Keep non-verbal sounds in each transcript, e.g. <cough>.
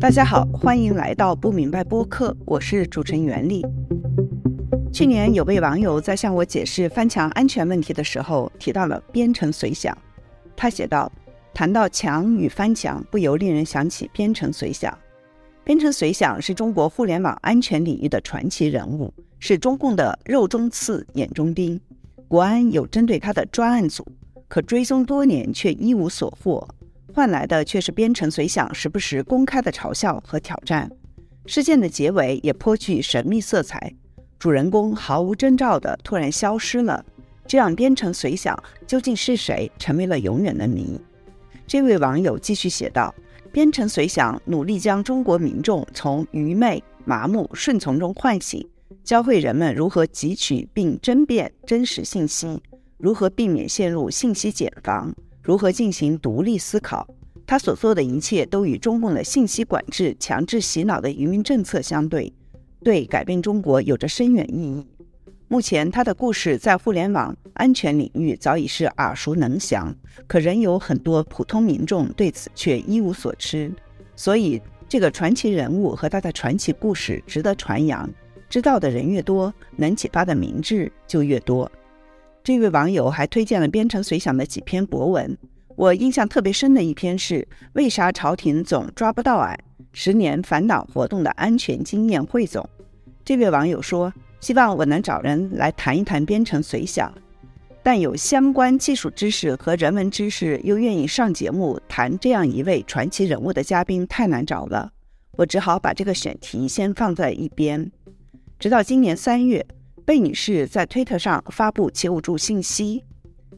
大家好，欢迎来到不明白播客，我是主持人袁丽。去年有位网友在向我解释翻墙安全问题的时候，提到了编程随想。他写道：“谈到墙与翻墙，不由令人想起编程随想。编程随想是中国互联网安全领域的传奇人物，是中共的肉中刺、眼中钉。国安有针对他的专案组，可追踪多年却一无所获。”换来的却是编程随想时不时公开的嘲笑和挑战。事件的结尾也颇具神秘色彩，主人公毫无征兆地突然消失了，这让编程随想究竟是谁成为了永远的谜。这位网友继续写道：“编程随想努力将中国民众从愚昧、麻木、顺从中唤醒，教会人们如何汲取并甄别真实信息，如何避免陷入信息茧房。”如何进行独立思考？他所做的一切都与中共的信息管制、强制洗脑的移民政策相对，对改变中国有着深远意义。目前，他的故事在互联网安全领域早已是耳熟能详，可仍有很多普通民众对此却一无所知。所以，这个传奇人物和他的传奇故事值得传扬。知道的人越多，能启发的明智就越多。这位网友还推荐了编程随想的几篇博文，我印象特别深的一篇是《为啥朝廷总抓不到俺？十年反党活动的安全经验汇总》。这位网友说，希望我能找人来谈一谈编程随想，但有相关技术知识和人文知识又愿意上节目谈这样一位传奇人物的嘉宾太难找了，我只好把这个选题先放在一边，直到今年三月。贝女士在推特上发布求助信息，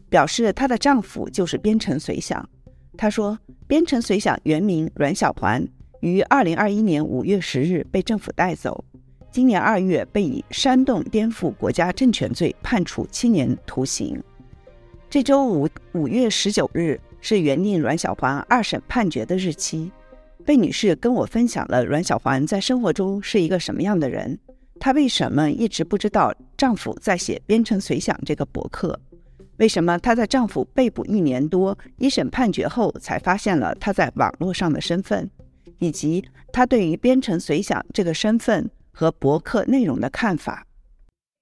表示她的丈夫就是编程随想。她说：“编程随想原名阮小环，于二零二一年五月十日被政府带走，今年二月被以煽动颠覆国家政权罪判处七年徒刑。这周五五月十九日是原定阮小环二审判决的日期。贝女士跟我分享了阮小环在生活中是一个什么样的人。”她为什么一直不知道丈夫在写《编程随想》这个博客？为什么她在丈夫被捕一年多、一审判决后才发现了他在网络上的身份？以及她对于《编程随想》这个身份和博客内容的看法？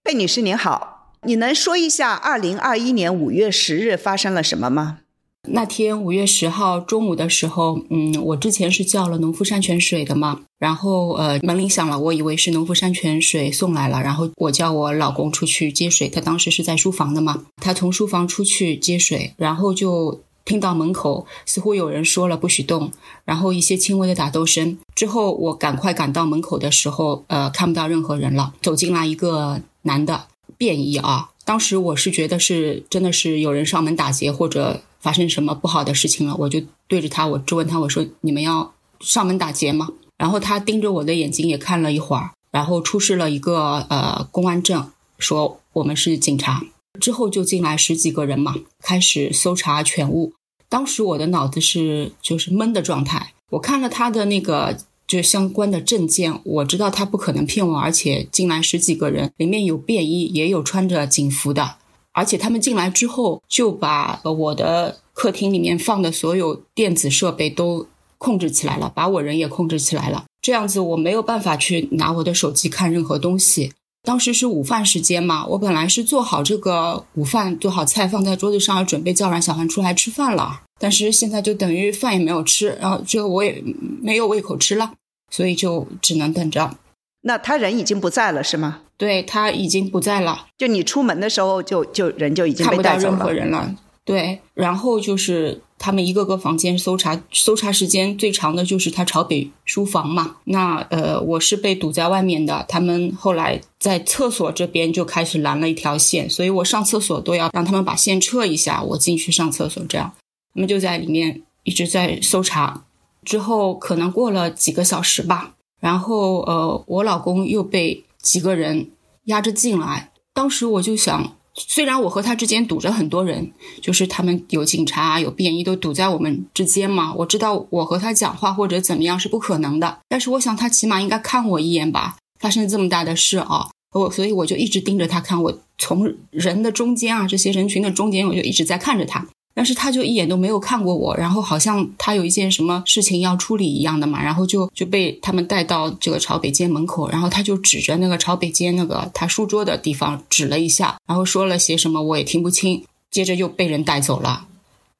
贝女士您好，你能说一下二零二一年五月十日发生了什么吗？那天五月十号中午的时候，嗯，我之前是叫了农夫山泉水的嘛，然后呃门铃响了，我以为是农夫山泉水送来了，然后我叫我老公出去接水，他当时是在书房的嘛，他从书房出去接水，然后就听到门口似乎有人说了不许动，然后一些轻微的打斗声，之后我赶快赶到门口的时候，呃看不到任何人了，走进来一个男的，便衣啊，当时我是觉得是真的是有人上门打劫或者。发生什么不好的事情了？我就对着他，我质问他，我说：“你们要上门打劫吗？”然后他盯着我的眼睛也看了一会儿，然后出示了一个呃公安证，说我们是警察。之后就进来十几个人嘛，开始搜查全屋。当时我的脑子是就是懵的状态。我看了他的那个就相关的证件，我知道他不可能骗我，而且进来十几个人，里面有便衣，也有穿着警服的。而且他们进来之后，就把我的客厅里面放的所有电子设备都控制起来了，把我人也控制起来了。这样子我没有办法去拿我的手机看任何东西。当时是午饭时间嘛，我本来是做好这个午饭，做好菜放在桌子上，准备叫阮小环出来吃饭了。但是现在就等于饭也没有吃，然后这个我也没有胃口吃了，所以就只能等着。那他人已经不在了，是吗？对他已经不在了。就你出门的时候，就就人就已经看不到任何人了。对，然后就是他们一个个房间搜查，搜查时间最长的就是他朝北书房嘛。那呃，我是被堵在外面的。他们后来在厕所这边就开始拦了一条线，所以我上厕所都要让他们把线撤一下，我进去上厕所。这样，他们就在里面一直在搜查。之后可能过了几个小时吧。然后，呃，我老公又被几个人压着进来。当时我就想，虽然我和他之间堵着很多人，就是他们有警察、有便衣都堵在我们之间嘛。我知道我和他讲话或者怎么样是不可能的，但是我想他起码应该看我一眼吧。发生这么大的事啊，我所以我就一直盯着他看。我从人的中间啊，这些人群的中间，我就一直在看着他。但是他就一眼都没有看过我，然后好像他有一件什么事情要处理一样的嘛，然后就就被他们带到这个朝北间门口，然后他就指着那个朝北间那个他书桌的地方指了一下，然后说了些什么我也听不清，接着就被人带走了。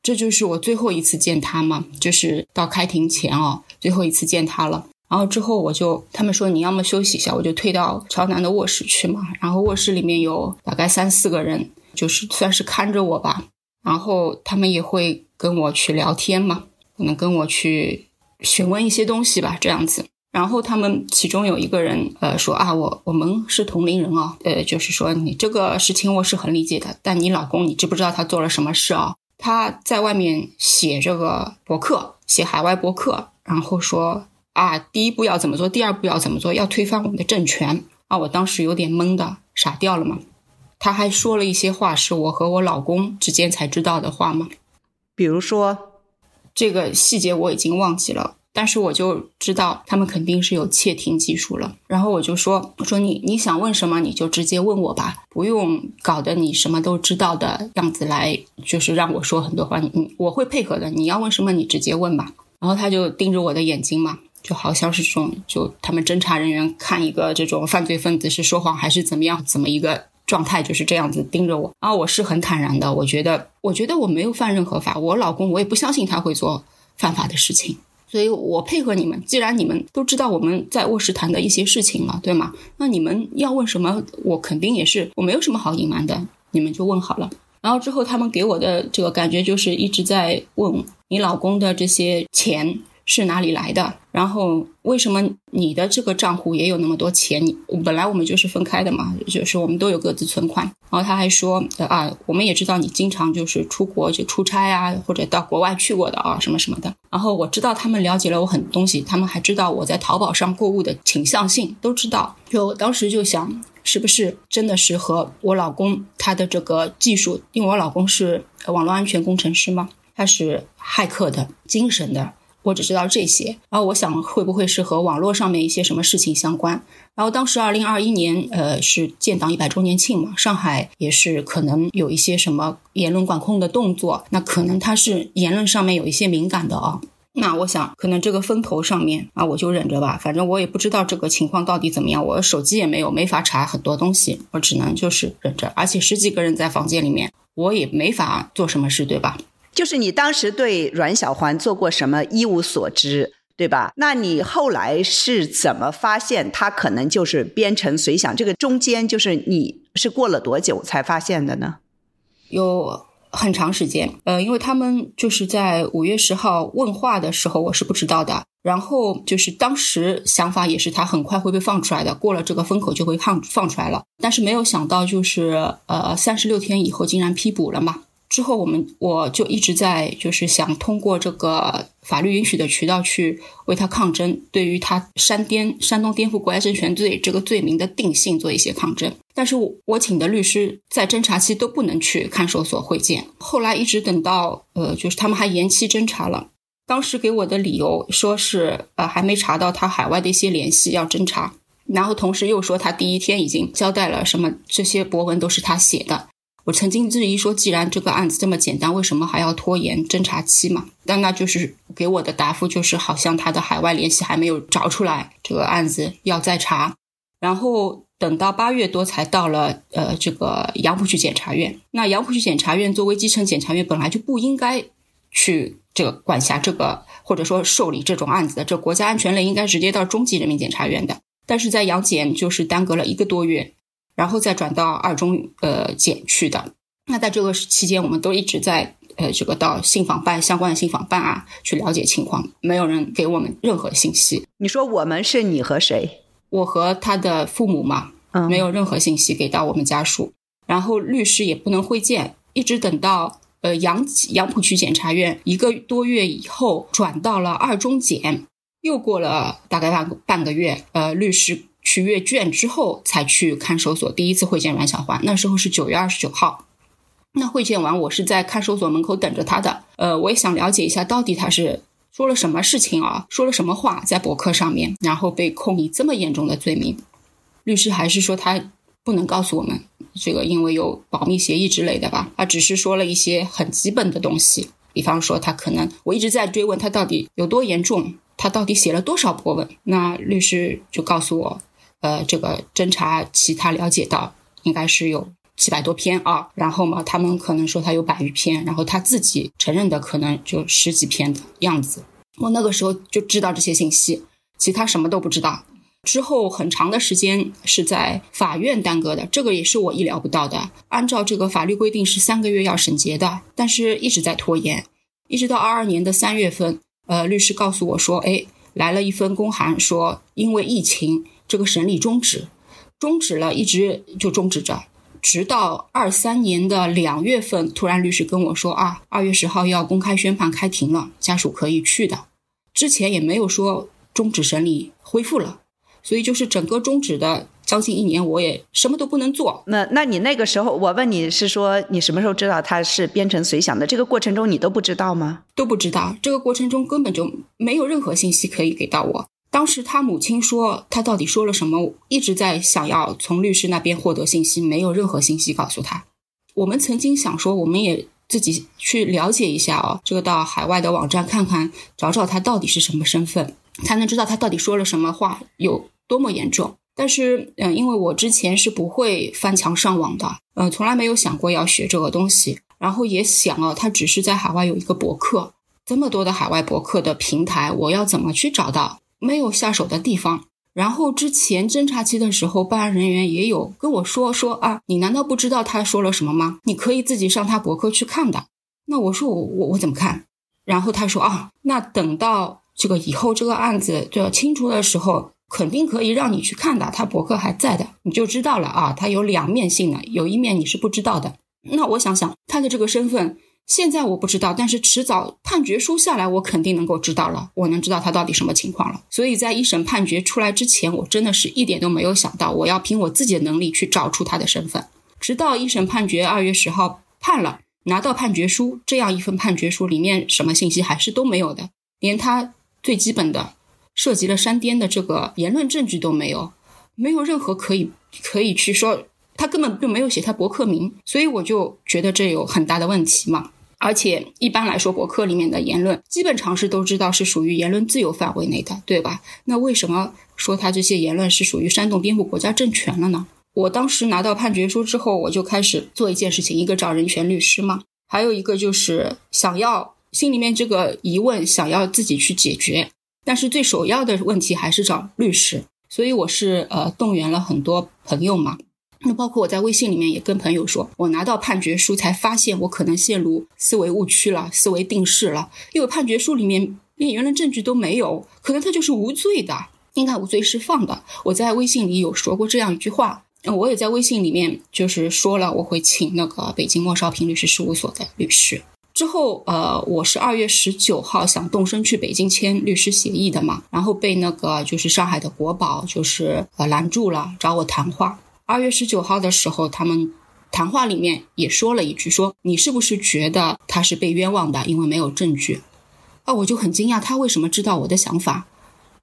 这就是我最后一次见他嘛，就是到开庭前哦，最后一次见他了。然后之后我就他们说你要么休息一下，我就退到朝南的卧室去嘛。然后卧室里面有大概三四个人，就是算是看着我吧。然后他们也会跟我去聊天嘛，可能跟我去询问一些东西吧，这样子。然后他们其中有一个人，呃，说啊，我我们是同龄人啊，呃，就是说你这个事情我是很理解的，但你老公你知不知道他做了什么事啊？他在外面写这个博客，写海外博客，然后说啊，第一步要怎么做，第二步要怎么做，要推翻我们的政权啊！我当时有点懵的，傻掉了嘛。他还说了一些话，是我和我老公之间才知道的话吗？比如说，这个细节我已经忘记了，但是我就知道他们肯定是有窃听技术了。然后我就说：“我说你你想问什么，你就直接问我吧，不用搞得你什么都知道的样子来，就是让我说很多话。你我会配合的。你要问什么，你直接问吧。”然后他就盯着我的眼睛嘛，就好像是这种，就他们侦查人员看一个这种犯罪分子是说谎还是怎么样，怎么一个。状态就是这样子盯着我，然后我是很坦然的。我觉得，我觉得我没有犯任何法，我老公我也不相信他会做犯法的事情，所以我配合你们。既然你们都知道我们在卧室谈的一些事情了，对吗？那你们要问什么，我肯定也是，我没有什么好隐瞒的，你们就问好了。然后之后他们给我的这个感觉就是一直在问你老公的这些钱。是哪里来的？然后为什么你的这个账户也有那么多钱？你本来我们就是分开的嘛，就是我们都有各自存款。然后他还说啊，我们也知道你经常就是出国就出差啊，或者到国外去过的啊，什么什么的。然后我知道他们了解了我很多东西，他们还知道我在淘宝上购物的倾向性，都知道。就当时就想，是不是真的是和我老公他的这个技术？因为我老公是网络安全工程师嘛，他是骇客的精神的。我只知道这些，然后我想会不会是和网络上面一些什么事情相关？然后当时二零二一年，呃，是建党一百周年庆嘛，上海也是可能有一些什么言论管控的动作，那可能他是言论上面有一些敏感的啊。那我想可能这个风头上面啊，我就忍着吧，反正我也不知道这个情况到底怎么样，我手机也没有，没法查很多东西，我只能就是忍着，而且十几个人在房间里面，我也没法做什么事，对吧？就是你当时对阮小环做过什么一无所知，对吧？那你后来是怎么发现他可能就是编程随想？这个中间就是你是过了多久才发现的呢？有很长时间，呃，因为他们就是在五月十号问话的时候，我是不知道的。然后就是当时想法也是他很快会被放出来的，过了这个风口就会放放出来了。但是没有想到，就是呃三十六天以后竟然批捕了嘛。之后，我们我就一直在就是想通过这个法律允许的渠道去为他抗争，对于他山颠山东颠覆国家政权罪这个罪名的定性做一些抗争。但是我我请的律师在侦查期都不能去看守所会见。后来一直等到呃，就是他们还延期侦查了。当时给我的理由说是呃还没查到他海外的一些联系要侦查，然后同时又说他第一天已经交代了什么这些博文都是他写的。我曾经质疑说，既然这个案子这么简单，为什么还要拖延侦查期嘛？但那就是给我的答复就是，好像他的海外联系还没有找出来，这个案子要再查。然后等到八月多才到了，呃，这个杨浦区检察院。那杨浦区检察院作为基层检察院，本来就不应该去这个管辖这个或者说受理这种案子的，这国家安全类应该直接到中级人民检察院的。但是在杨检就是耽搁了一个多月。然后再转到二中呃检去的。那在这个期间，我们都一直在呃这个到信访办相关的信访办啊去了解情况，没有人给我们任何信息。你说我们是你和谁？我和他的父母嘛，嗯，没有任何信息给到我们家属。然后律师也不能会见，一直等到呃杨杨浦区检察院一个多月以后转到了二中检，又过了大概半半个月，呃律师。去阅卷之后，才去看守所第一次会见阮小环。那时候是九月二十九号。那会见完，我是在看守所门口等着他的。呃，我也想了解一下，到底他是说了什么事情啊，说了什么话在博客上面，然后被控以这么严重的罪名。律师还是说他不能告诉我们，这个因为有保密协议之类的吧，他只是说了一些很基本的东西，比方说他可能我一直在追问他到底有多严重，他到底写了多少博文。那律师就告诉我，呃，这个侦查期他了解到应该是有七百多篇啊，然后嘛，他们可能说他有百余篇，然后他自己承认的可能就十几篇的样子。我那个时候就知道这些信息，其他什么都不知道。之后很长的时间是在法院耽搁的，这个也是我意料不到的。按照这个法律规定是三个月要审结的，但是一直在拖延，一直到二二年的三月份，呃，律师告诉我说，哎，来了一封公函，说因为疫情，这个审理终止，终止了，一直就终止着，直到二三年的两月份，突然律师跟我说啊，二月十号要公开宣判开庭了，家属可以去的，之前也没有说终止审理恢复了。所以就是整个终止的将近一年，我也什么都不能做。那那你那个时候，我问你是说你什么时候知道他是编程随想的？这个过程中你都不知道吗？都不知道，这个过程中根本就没有任何信息可以给到我。当时他母亲说他到底说了什么，一直在想要从律师那边获得信息，没有任何信息告诉他。我们曾经想说，我们也自己去了解一下哦，这个到海外的网站看看，找找他到底是什么身份，才能知道他到底说了什么话有。多么严重！但是，嗯，因为我之前是不会翻墙上网的，嗯，从来没有想过要学这个东西。然后也想啊，他只是在海外有一个博客，这么多的海外博客的平台，我要怎么去找到？没有下手的地方。然后之前侦查期的时候，办案人员也有跟我说说啊，你难道不知道他说了什么吗？你可以自己上他博客去看的。那我说我我我怎么看？然后他说啊，那等到这个以后这个案子就要清楚的时候。肯定可以让你去看的，他博客还在的，你就知道了啊。他有两面性的，有一面你是不知道的。那我想想，他的这个身份，现在我不知道，但是迟早判决书下来，我肯定能够知道了，我能知道他到底什么情况了。所以在一审判决出来之前，我真的是一点都没有想到，我要凭我自己的能力去找出他的身份。直到一审判决二月十号判了，拿到判决书，这样一份判决书里面什么信息还是都没有的，连他最基本的。涉及了山巅的这个言论证据都没有，没有任何可以可以去说，他根本就没有写他博客名，所以我就觉得这有很大的问题嘛。而且一般来说，博客里面的言论，基本常识都知道是属于言论自由范围内的，对吧？那为什么说他这些言论是属于煽动颠覆国家政权了呢？我当时拿到判决书之后，我就开始做一件事情，一个找人权律师嘛，还有一个就是想要心里面这个疑问，想要自己去解决。但是最首要的问题还是找律师，所以我是呃动员了很多朋友嘛，那包括我在微信里面也跟朋友说，我拿到判决书才发现我可能陷入思维误区了，思维定式了，因为判决书里面连原论证据都没有，可能他就是无罪的，应该无罪释放的。我在微信里有说过这样一句话，我也在微信里面就是说了，我会请那个北京莫少平律师事务所的律师。之后，呃，我是二月十九号想动身去北京签律师协议的嘛，然后被那个就是上海的国保就是呃拦住了，找我谈话。二月十九号的时候，他们谈话里面也说了一句，说你是不是觉得他是被冤枉的，因为没有证据？啊，我就很惊讶，他为什么知道我的想法？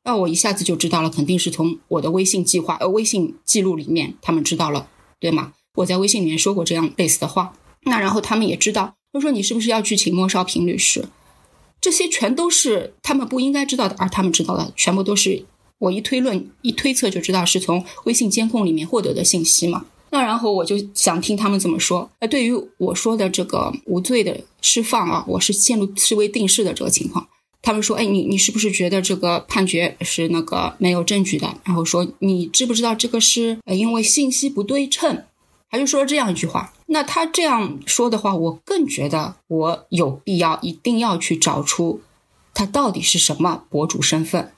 那我一下子就知道了，肯定是从我的微信计划呃微信记录里面他们知道了，对吗？我在微信里面说过这样类似的话，那然后他们也知道。他说：“你是不是要去请莫少平律师？这些全都是他们不应该知道的，而他们知道的全部都是我一推论一推测就知道是从微信监控里面获得的信息嘛？那然后我就想听他们怎么说。那对于我说的这个无罪的释放啊，我是陷入思维定式的这个情况。他们说：哎，你你是不是觉得这个判决是那个没有证据的？然后说你知不知道这个是因为信息不对称？”他就说了这样一句话，那他这样说的话，我更觉得我有必要一定要去找出他到底是什么博主身份。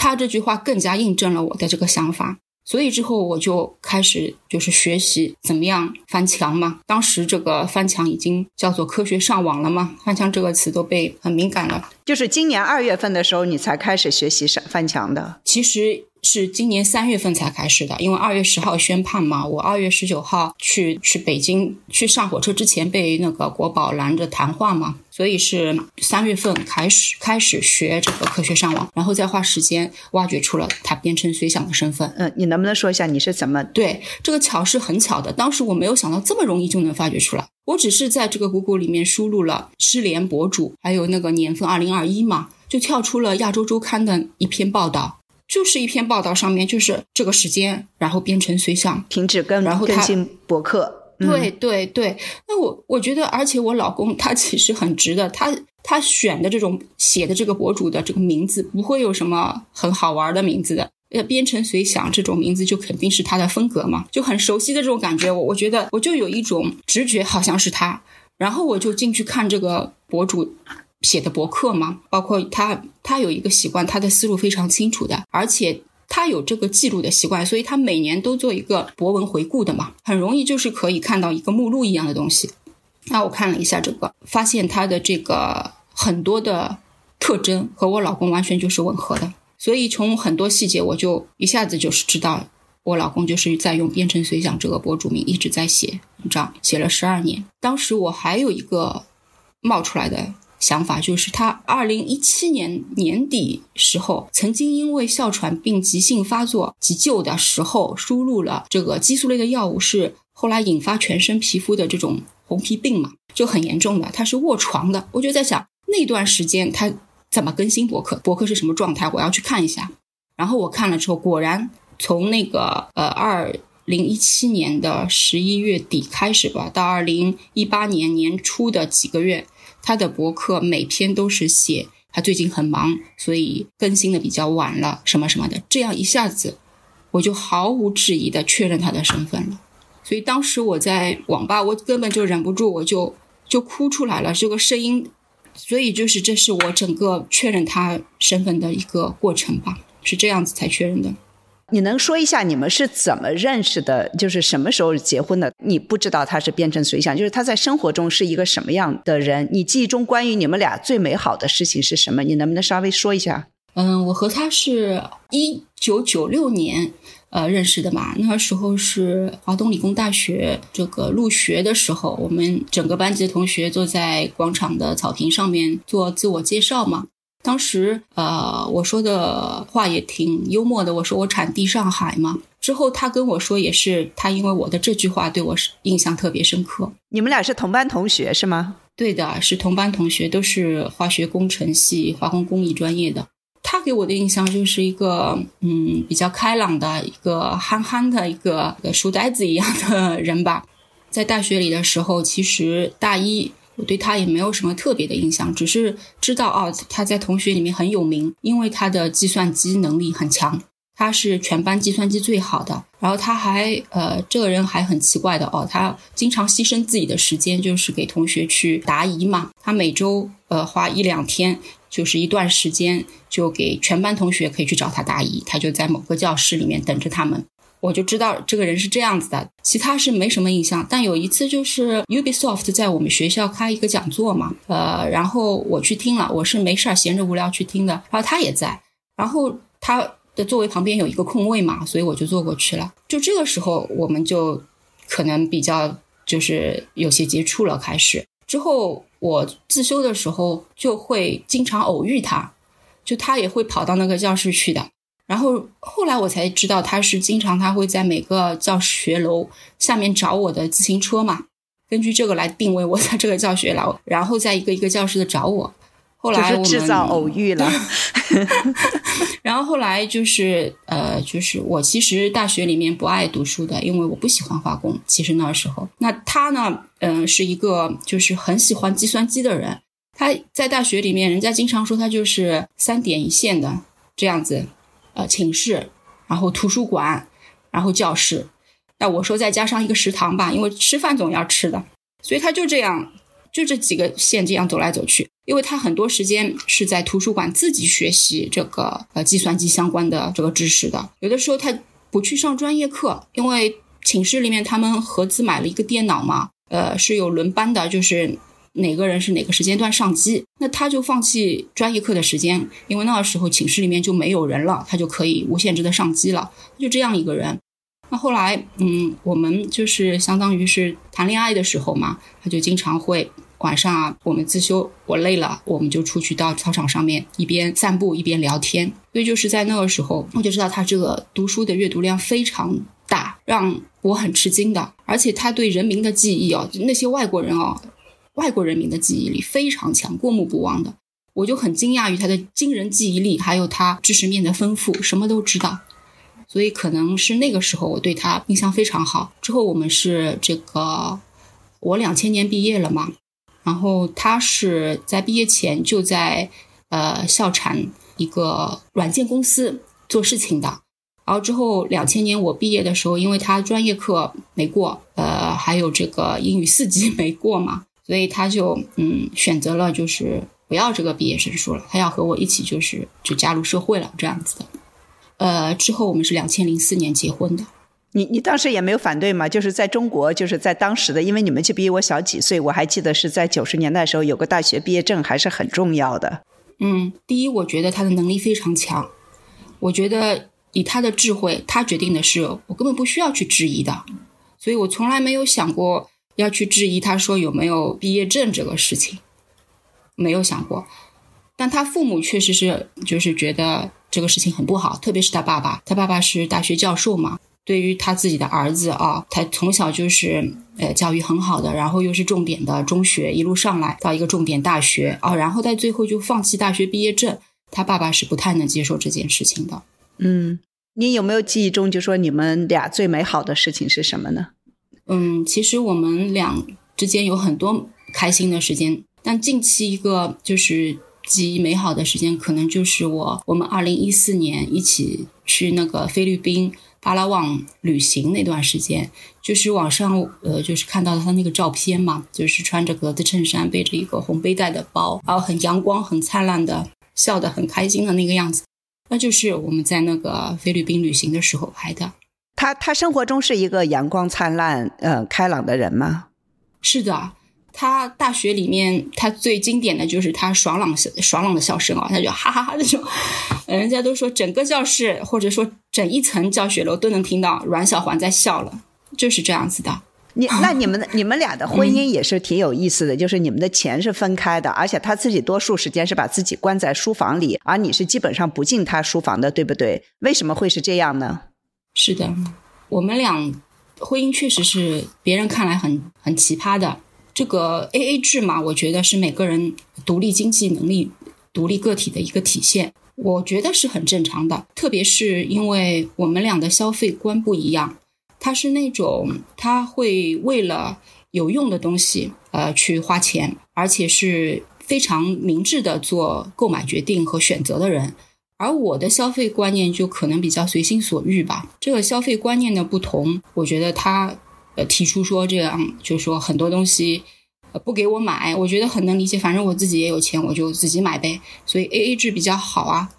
他这句话更加印证了我的这个想法，所以之后我就开始就是学习怎么样翻墙嘛。当时这个翻墙已经叫做科学上网了嘛，翻墙这个词都被很敏感了。就是今年二月份的时候，你才开始学习上翻墙的。其实是今年三月份才开始的，因为二月十号宣判嘛，我二月十九号去去北京去上火车之前被那个国宝拦着谈话嘛，所以是三月份开始开始学这个科学上网，然后再花时间挖掘出了他编程随想的身份。嗯，你能不能说一下你是怎么？对，这个巧是很巧的，当时我没有想到这么容易就能发掘出来，我只是在这个 Google 里面输入了失联博主，还有那个年份二零二一嘛，就跳出了亚洲周刊的一篇报道。就是一篇报道，上面就是这个时间，然后编程随想停止更，然后更新博客。对对对，那我我觉得，而且我老公他其实很直的，他他选的这种写的这个博主的这个名字不会有什么很好玩的名字的，呃，编程随想这种名字就肯定是他的风格嘛，就很熟悉的这种感觉。我我觉得我就有一种直觉，好像是他，然后我就进去看这个博主。写的博客吗，包括他，他有一个习惯，他的思路非常清楚的，而且他有这个记录的习惯，所以他每年都做一个博文回顾的嘛，很容易就是可以看到一个目录一样的东西。那我看了一下这个，发现他的这个很多的特征和我老公完全就是吻合的，所以从很多细节我就一下子就是知道，我老公就是在用编程随想这个博主名一直在写文章，写了十二年。当时我还有一个冒出来的。想法就是他二零一七年年底时候，曾经因为哮喘病急性发作急救的时候，输入了这个激素类的药物，是后来引发全身皮肤的这种红皮病嘛，就很严重的，他是卧床的。我就在想那段时间他怎么更新博客，博客是什么状态，我要去看一下。然后我看了之后，果然从那个呃二零一七年的十一月底开始吧，到二零一八年年初的几个月。他的博客每篇都是写他最近很忙，所以更新的比较晚了，什么什么的。这样一下子，我就毫无质疑的确认他的身份了。所以当时我在网吧，我根本就忍不住，我就就哭出来了。这个声音，所以就是这是我整个确认他身份的一个过程吧，是这样子才确认的。你能说一下你们是怎么认识的？就是什么时候结婚的？你不知道他是变成随想，就是他在生活中是一个什么样的人？你记忆中关于你们俩最美好的事情是什么？你能不能稍微说一下？嗯，我和他是一九九六年呃认识的嘛，那时候是华东理工大学这个入学的时候，我们整个班级的同学坐在广场的草坪上面做自我介绍嘛。当时，呃，我说的话也挺幽默的。我说我产地上海嘛。之后他跟我说，也是他因为我的这句话对我是印象特别深刻。你们俩是同班同学是吗？对的，是同班同学，都是化学工程系、化工工艺专业的。他给我的印象就是一个，嗯，比较开朗的一个憨憨的一个书呆子一样的人吧。在大学里的时候，其实大一。我对他也没有什么特别的印象，只是知道哦，他在同学里面很有名，因为他的计算机能力很强，他是全班计算机最好的。然后他还呃，这个人还很奇怪的哦，他经常牺牲自己的时间，就是给同学去答疑嘛。他每周呃花一两天，就是一段时间，就给全班同学可以去找他答疑，他就在某个教室里面等着他们。我就知道这个人是这样子的，其他是没什么印象。但有一次就是 Ubisoft 在我们学校开一个讲座嘛，呃，然后我去听了，我是没事儿闲着无聊去听的，然后他也在，然后他的座位旁边有一个空位嘛，所以我就坐过去了。就这个时候，我们就可能比较就是有些接触了。开始之后，我自修的时候就会经常偶遇他，就他也会跑到那个教室去的。然后后来我才知道，他是经常他会在每个教学楼下面找我的自行车嘛，根据这个来定位我在这个教学楼，然后在一个一个教室的找我。后来我们制造偶遇了。<laughs> 然后后来就是呃，就是我其实大学里面不爱读书的，因为我不喜欢化工。其实那时候，那他呢，嗯，是一个就是很喜欢计算机的人。他在大学里面，人家经常说他就是三点一线的这样子。呃，寝室，然后图书馆，然后教室，那我说再加上一个食堂吧，因为吃饭总要吃的，所以他就这样，就这几个线这样走来走去。因为他很多时间是在图书馆自己学习这个呃计算机相关的这个知识的，有的时候他不去上专业课，因为寝室里面他们合资买了一个电脑嘛，呃是有轮班的，就是哪个人是哪个时间段上机，那他就放弃专业课的时间，因为那个时候寝室里面就没有人了，他就可以无限制的上机了，就这样一个人。那后来，嗯，我们就是相当于是谈恋爱的时候嘛，他就经常会晚上啊，我们自修，我累了，我们就出去到操场上面一边散步一边聊天。所以就是在那个时候，我就知道他这个读书的阅读量非常大，让我很吃惊的。而且他对人民的记忆哦，那些外国人哦，外国人民的记忆力非常强，过目不忘的。我就很惊讶于他的惊人记忆力，还有他知识面的丰富，什么都知道。所以可能是那个时候我对他印象非常好。之后我们是这个，我两千年毕业了嘛，然后他是在毕业前就在呃校产一个软件公司做事情的。然后之后两千年我毕业的时候，因为他专业课没过，呃，还有这个英语四级没过嘛，所以他就嗯选择了就是不要这个毕业证书了，他要和我一起就是就加入社会了这样子的。呃，之后我们是两千零四年结婚的。你你当时也没有反对吗？就是在中国，就是在当时的，因为你们就比我小几岁，我还记得是在九十年代的时候，有个大学毕业证还是很重要的。嗯，第一，我觉得他的能力非常强。我觉得以他的智慧，他决定的事，我根本不需要去质疑的。所以我从来没有想过要去质疑他说有没有毕业证这个事情，没有想过。但他父母确实是，就是觉得。这个事情很不好，特别是他爸爸，他爸爸是大学教授嘛。对于他自己的儿子啊，他从小就是呃教育很好的，然后又是重点的中学，一路上来到一个重点大学啊，然后在最后就放弃大学毕业证，他爸爸是不太能接受这件事情的。嗯，你有没有记忆中就说你们俩最美好的事情是什么呢？嗯，其实我们俩之间有很多开心的时间，但近期一个就是。极美好的时间，可能就是我我们二零一四年一起去那个菲律宾巴拉望旅行那段时间，就是网上呃就是看到他那个照片嘛，就是穿着格子衬衫，背着一个红背带的包，然后很阳光、很灿烂的，笑得很开心的那个样子，那就是我们在那个菲律宾旅行的时候拍的。他他生活中是一个阳光灿烂、呃开朗的人吗？是的。他大学里面，他最经典的就是他爽朗、爽朗的笑声啊，他就哈哈哈那种，<laughs> 人家都说整个教室或者说整一层教学楼都能听到阮小环在笑了，就是这样子的。你那 <laughs> 你们你们俩的婚姻也是挺有意思的，就是你们的钱是分开的，而且他自己多数时间是把自己关在书房里，而你是基本上不进他书房的，对不对？为什么会是这样呢？是的，我们俩婚姻确实是别人看来很很奇葩的。这个 A A 制嘛，我觉得是每个人独立经济能力、独立个体的一个体现，我觉得是很正常的。特别是因为我们俩的消费观不一样，他是那种他会为了有用的东西呃去花钱，而且是非常明智的做购买决定和选择的人，而我的消费观念就可能比较随心所欲吧。这个消费观念的不同，我觉得他。呃，提出说这样，就是说很多东西，呃，不给我买，我觉得很能理解。反正我自己也有钱，我就自己买呗。所以 A A 制比较好啊。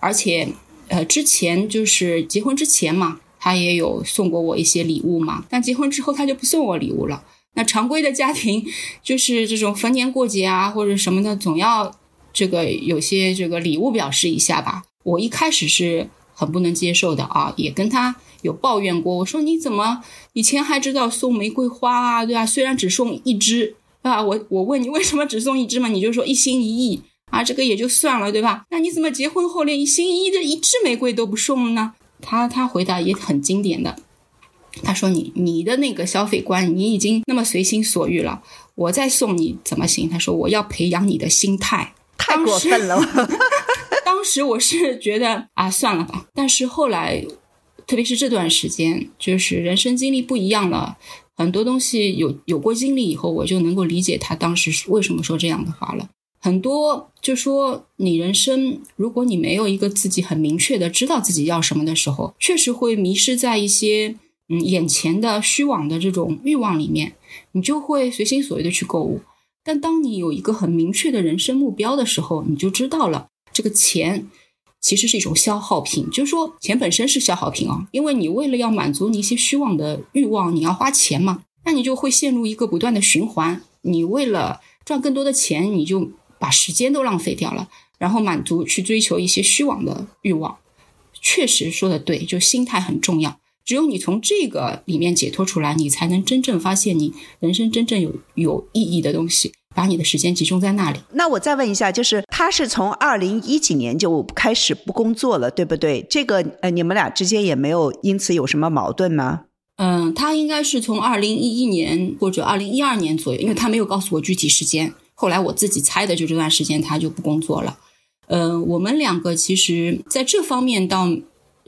而且，呃，之前就是结婚之前嘛，他也有送过我一些礼物嘛。但结婚之后，他就不送我礼物了。那常规的家庭 <laughs> 就是这种逢年过节啊，或者什么的，总要这个有些这个礼物表示一下吧。我一开始是很不能接受的啊，也跟他。有抱怨过，我说你怎么以前还知道送玫瑰花啊，对吧？虽然只送一支啊，我我问你为什么只送一支嘛？你就说一心一意啊，这个也就算了，对吧？那你怎么结婚后连一心一意的一支玫瑰都不送了呢？他他回答也很经典的，他说你你的那个消费观，你已经那么随心所欲了，我再送你怎么行？他说我要培养你的心态，太过分了。当时 <laughs> 我是觉得啊，算了吧，但是后来。特别是这段时间，就是人生经历不一样了，很多东西有有过经历以后，我就能够理解他当时是为什么说这样的话了。很多就说你人生，如果你没有一个自己很明确的知道自己要什么的时候，确实会迷失在一些嗯眼前的虚妄的这种欲望里面，你就会随心所欲的去购物。但当你有一个很明确的人生目标的时候，你就知道了这个钱。其实是一种消耗品，就是说钱本身是消耗品啊，因为你为了要满足你一些虚妄的欲望，你要花钱嘛，那你就会陷入一个不断的循环。你为了赚更多的钱，你就把时间都浪费掉了，然后满足去追求一些虚妄的欲望。确实说的对，就心态很重要。只有你从这个里面解脱出来，你才能真正发现你人生真正有有意义的东西。把你的时间集中在那里。那我再问一下，就是他是从二零一几年就开始不工作了，对不对？这个呃，你们俩之间也没有因此有什么矛盾吗？嗯，他应该是从二零一一年或者二零一二年左右，因为他没有告诉我具体时间。后来我自己猜的，就这段时间他就不工作了。嗯，我们两个其实在这方面倒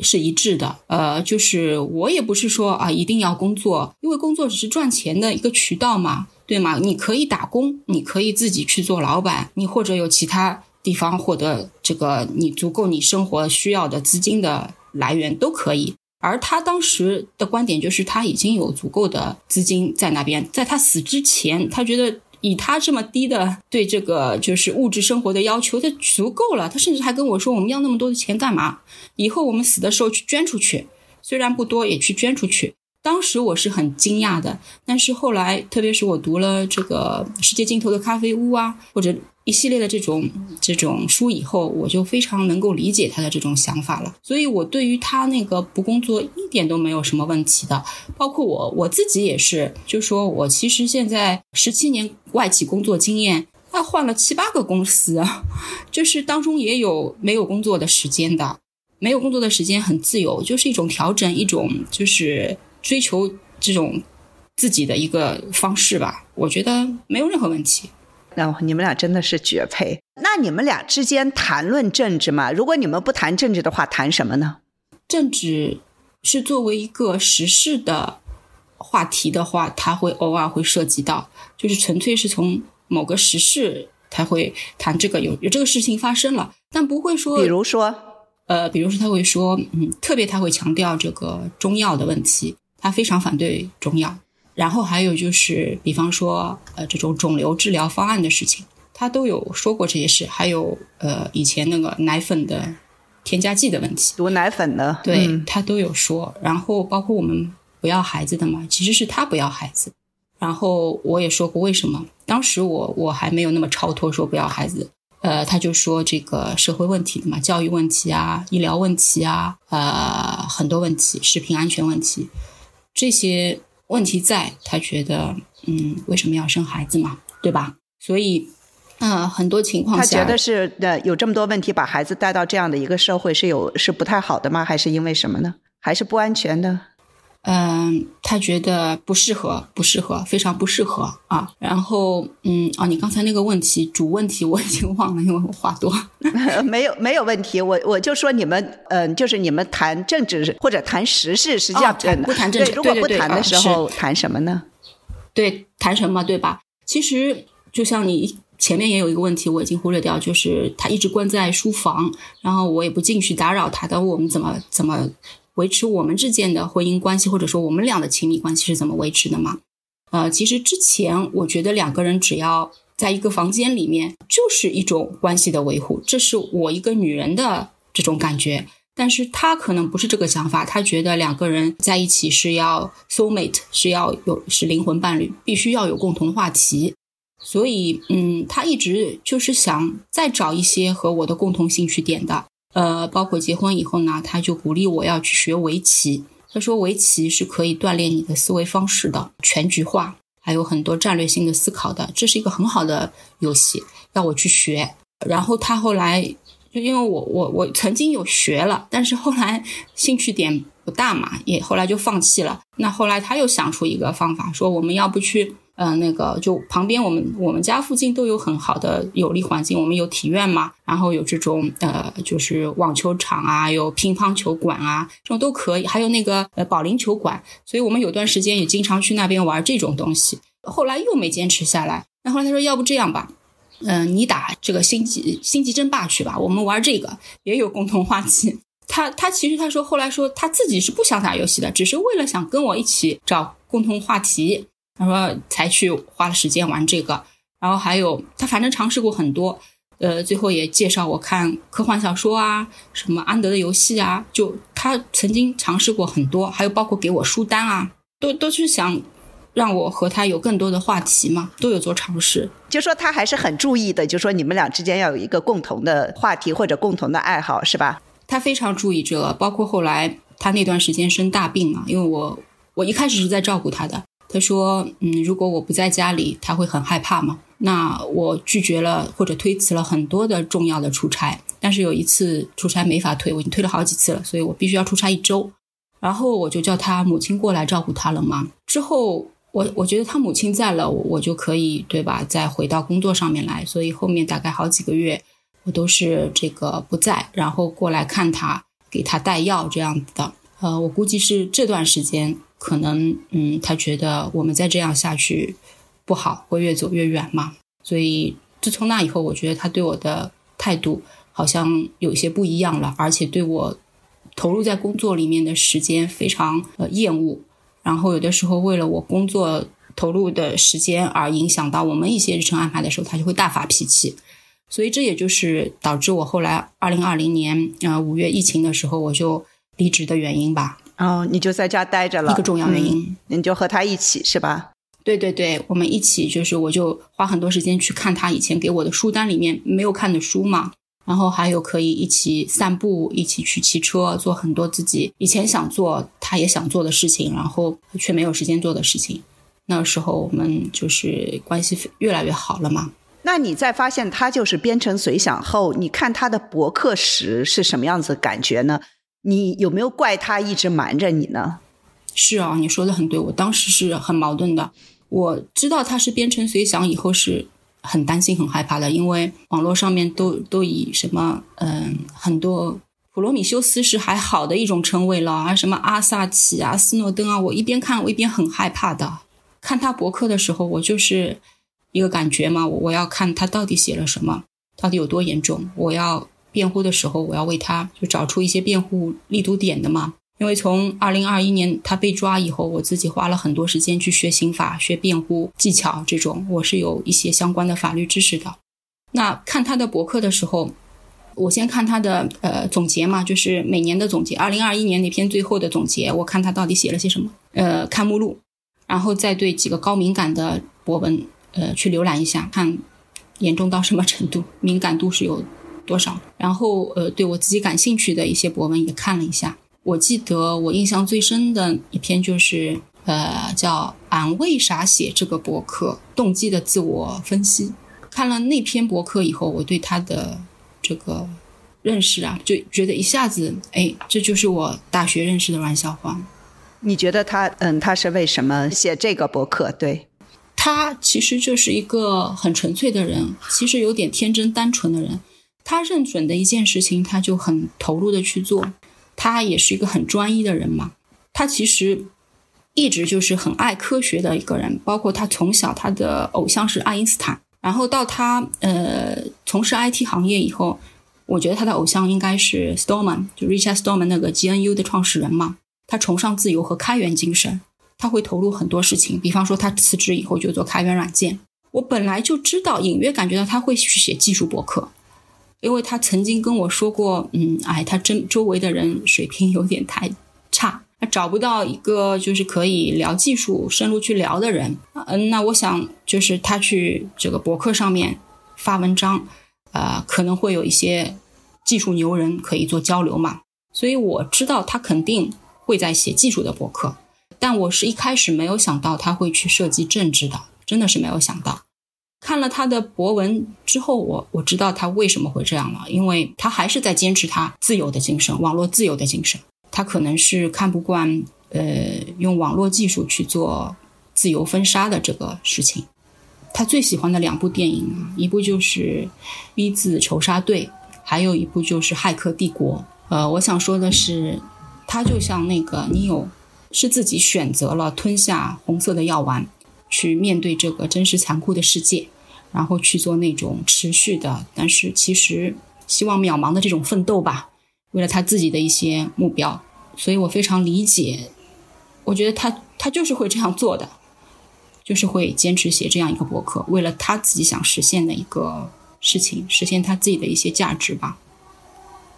是一致的。呃，就是我也不是说啊一定要工作，因为工作只是赚钱的一个渠道嘛。对吗？你可以打工，你可以自己去做老板，你或者有其他地方获得这个你足够你生活需要的资金的来源都可以。而他当时的观点就是他已经有足够的资金在那边，在他死之前，他觉得以他这么低的对这个就是物质生活的要求，他足够了。他甚至还跟我说：“我们要那么多的钱干嘛？以后我们死的时候去捐出去，虽然不多，也去捐出去。”当时我是很惊讶的，但是后来，特别是我读了这个《世界尽头的咖啡屋》啊，或者一系列的这种这种书以后，我就非常能够理解他的这种想法了。所以，我对于他那个不工作一点都没有什么问题的。包括我我自己也是，就说我其实现在十七年外企工作经验，他换了七八个公司，就是当中也有没有工作的时间的，没有工作的时间很自由，就是一种调整，一种就是。追求这种自己的一个方式吧，我觉得没有任何问题。那你们俩真的是绝配。那你们俩之间谈论政治吗？如果你们不谈政治的话，谈什么呢？政治是作为一个时事的话题的话，它会偶尔会涉及到，就是纯粹是从某个时事，他会谈这个有有这个事情发生了，但不会说，比如说，呃，比如说他会说，嗯，特别他会强调这个中药的问题。他非常反对中药，然后还有就是，比方说，呃，这种肿瘤治疗方案的事情，他都有说过这些事。还有，呃，以前那个奶粉的添加剂的问题，毒奶粉的，对他都有说。然后包括我们不要孩子的嘛，其实是他不要孩子。然后我也说过为什么，当时我我还没有那么超脱说不要孩子，呃，他就说这个社会问题的嘛，教育问题啊，医疗问题啊，呃，很多问题，食品安全问题。这些问题在，他觉得，嗯，为什么要生孩子嘛，对吧？所以，嗯，很多情况下，他觉得是呃，有这么多问题，把孩子带到这样的一个社会是有是不太好的吗？还是因为什么呢？还是不安全的？嗯，他觉得不适合，不适合，非常不适合啊。然后，嗯，哦，你刚才那个问题，主问题我已经忘了，因为我话多。<laughs> 没有，没有问题。我我就说你们，嗯，就是你们谈政治或者谈时事，实际上不谈政治。如果不谈的时候，谈什么呢？对，谈什么，对吧？其实就像你前面也有一个问题，我已经忽略掉，就是他一直关在书房，然后我也不进去打扰他的，我们怎么怎么？维持我们之间的婚姻关系，或者说我们俩的亲密关系是怎么维持的吗？呃，其实之前我觉得两个人只要在一个房间里面，就是一种关系的维护，这是我一个女人的这种感觉。但是他可能不是这个想法，他觉得两个人在一起是要 soul mate，是要有是灵魂伴侣，必须要有共同话题。所以，嗯，他一直就是想再找一些和我的共同兴趣点的。呃，包括结婚以后呢，他就鼓励我要去学围棋。他说围棋是可以锻炼你的思维方式的，全局化，还有很多战略性的思考的，这是一个很好的游戏，要我去学。然后他后来就因为我我我曾经有学了，但是后来兴趣点不大嘛，也后来就放弃了。那后来他又想出一个方法，说我们要不去。嗯，那个就旁边我们我们家附近都有很好的有利环境，我们有体院嘛，然后有这种呃就是网球场啊，有乒乓球馆啊，这种都可以，还有那个呃保龄球馆，所以我们有段时间也经常去那边玩这种东西。后来又没坚持下来，那后来他说要不这样吧，嗯，你打这个星际星际争霸去吧，我们玩这个也有共同话题。他他其实他说后来说他自己是不想打游戏的，只是为了想跟我一起找共同话题。他说才去花了时间玩这个，然后还有他反正尝试过很多，呃，最后也介绍我看科幻小说啊，什么安德的游戏啊，就他曾经尝试过很多，还有包括给我书单啊，都都是想让我和他有更多的话题嘛，都有做尝试。就说他还是很注意的，就说你们俩之间要有一个共同的话题或者共同的爱好，是吧？他非常注意这个，包括后来他那段时间生大病嘛，因为我我一开始是在照顾他的。他说，嗯，如果我不在家里，他会很害怕嘛。那我拒绝了或者推辞了很多的重要的出差，但是有一次出差没法推，我已经推了好几次了，所以我必须要出差一周。然后我就叫他母亲过来照顾他了嘛。之后我我觉得他母亲在了，我就可以对吧？再回到工作上面来。所以后面大概好几个月，我都是这个不在，然后过来看他，给他带药这样子的。呃，我估计是这段时间可能，嗯，他觉得我们再这样下去不好，会越走越远嘛。所以自从那以后，我觉得他对我的态度好像有些不一样了，而且对我。投入在工作里面的时间非常呃厌恶，然后有的时候为了我工作投入的时间而影响到我们一些日程安排的时候，他就会大发脾气。所以这也就是导致我后来二零二零年呃五月疫情的时候我就离职的原因吧。哦，你就在家待着了，一个重要原因。你就和他一起是吧？对对对，我们一起就是我就花很多时间去看他以前给我的书单里面没有看的书嘛。然后还有可以一起散步，一起去骑车，做很多自己以前想做、他也想做的事情，然后却没有时间做的事情。那个时候我们就是关系越来越好了嘛。那你在发现他就是编程随想后，你看他的博客时是什么样子感觉呢？你有没有怪他一直瞒着你呢？是啊，你说的很对，我当时是很矛盾的。我知道他是编程随想以后是。很担心、很害怕的，因为网络上面都都以什么，嗯，很多普罗米修斯是还好的一种称谓了啊，什么阿萨奇啊、斯诺登啊，我一边看我一边很害怕的。看他博客的时候，我就是一个感觉嘛，我要看他到底写了什么，到底有多严重。我要辩护的时候，我要为他就找出一些辩护力度点的嘛。因为从二零二一年他被抓以后，我自己花了很多时间去学刑法、学辩护技巧，这种我是有一些相关的法律知识的。那看他的博客的时候，我先看他的呃总结嘛，就是每年的总结，二零二一年那篇最后的总结，我看他到底写了些什么。呃，看目录，然后再对几个高敏感的博文呃去浏览一下，看严重到什么程度，敏感度是有多少。然后呃，对我自己感兴趣的一些博文也看了一下。我记得我印象最深的一篇就是，呃，叫“俺为啥写这个博客”动机的自我分析。看了那篇博客以后，我对他的这个认识啊，就觉得一下子，哎，这就是我大学认识的阮小黄。你觉得他，嗯，他是为什么写这个博客？对，他其实就是一个很纯粹的人，其实有点天真单纯的人。他认准的一件事情，他就很投入的去做。他也是一个很专一的人嘛，他其实一直就是很爱科学的一个人，包括他从小他的偶像是爱因斯坦，然后到他呃从事 IT 行业以后，我觉得他的偶像应该是 Stallman，就 Richard Stallman 那个 GNU 的创始人嘛，他崇尚自由和开源精神，他会投入很多事情，比方说他辞职以后就做开源软件，我本来就知道，隐约感觉到他会去写技术博客。因为他曾经跟我说过，嗯，哎，他真周围的人水平有点太差，他找不到一个就是可以聊技术、深入去聊的人。嗯，那我想就是他去这个博客上面发文章，呃，可能会有一些技术牛人可以做交流嘛。所以我知道他肯定会在写技术的博客，但我是一开始没有想到他会去涉及政治的，真的是没有想到。看了他的博文之后，我我知道他为什么会这样了，因为他还是在坚持他自由的精神，网络自由的精神。他可能是看不惯，呃，用网络技术去做自由封杀的这个事情。他最喜欢的两部电影，一部就是《V 字仇杀队》，还有一部就是《骇客帝国》。呃，我想说的是，他就像那个尼欧，是自己选择了吞下红色的药丸。去面对这个真实残酷的世界，然后去做那种持续的，但是其实希望渺茫的这种奋斗吧。为了他自己的一些目标，所以我非常理解。我觉得他他就是会这样做的，就是会坚持写这样一个博客，为了他自己想实现的一个事情，实现他自己的一些价值吧。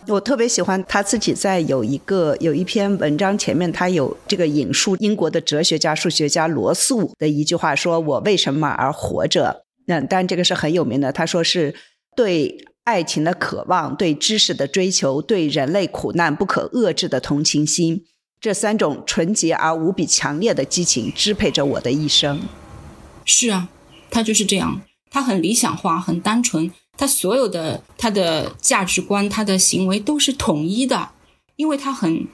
我特别喜欢他自己在有一个有一篇文章前面，他有这个引述英国的哲学家、数学家罗素的一句话，说我为什么而活着？那当然这个是很有名的。他说是对爱情的渴望、对知识的追求、对人类苦难不可遏制的同情心，这三种纯洁而无比强烈的激情支配着我的一生。是啊，他就是这样，他很理想化，很单纯。他所有的他的价值观，他的行为都是统一的，因为他很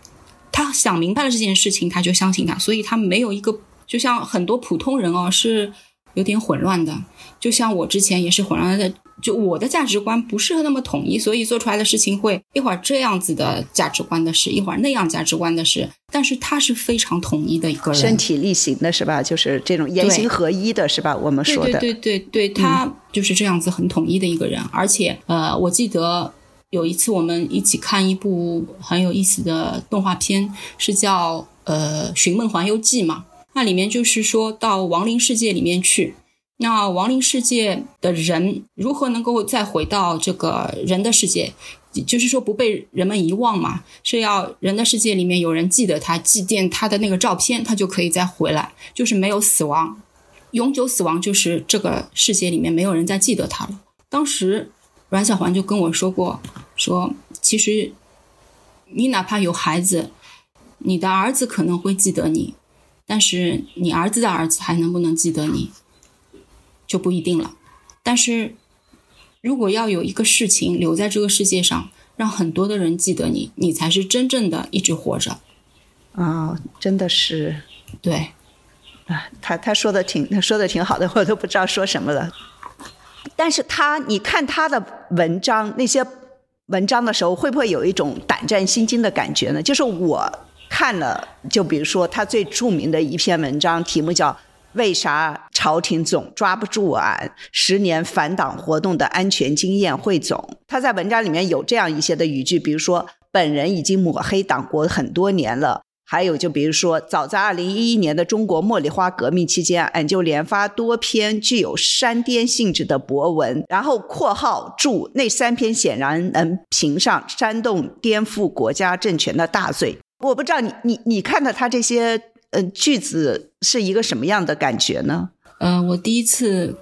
他想明白了这件事情，他就相信他，所以他没有一个就像很多普通人哦是有点混乱的，就像我之前也是混乱的。就我的价值观不是那么统一，所以做出来的事情会一会儿这样子的价值观的事，一会儿那样价值观的事。但是他是非常统一的一个人，身体力行的是吧？就是这种言行合一的是吧？我们说的，对对对对，他就是这样子很统一的一个人。而且呃，我记得有一次我们一起看一部很有意思的动画片，是叫呃《寻梦环游记》嘛。那里面就是说到亡灵世界里面去。那亡灵世界的人如何能够再回到这个人的世界？就是说不被人们遗忘嘛？是要人的世界里面有人记得他，祭奠他的那个照片，他就可以再回来，就是没有死亡，永久死亡就是这个世界里面没有人再记得他了。当时阮小环就跟我说过，说其实你哪怕有孩子，你的儿子可能会记得你，但是你儿子的儿子还能不能记得你？就不一定了，但是如果要有一个事情留在这个世界上，让很多的人记得你，你才是真正的一直活着。啊，真的是，对，啊，他他说的挺说的挺好的，我都不知道说什么了。但是他，你看他的文章那些文章的时候，会不会有一种胆战心惊的感觉呢？就是我看了，就比如说他最著名的一篇文章，题目叫。为啥朝廷总抓不住俺？十年反党活动的安全经验汇总。他在文章里面有这样一些的语句，比如说本人已经抹黑党国很多年了。还有就比如说，早在二零一一年的中国茉莉花革命期间，俺就连发多篇具有煽颠性质的博文，然后括号注那三篇显然能评上煽动颠覆国家政权的大罪。我不知道你你你看到他这些。嗯，句子是一个什么样的感觉呢？呃，我第一次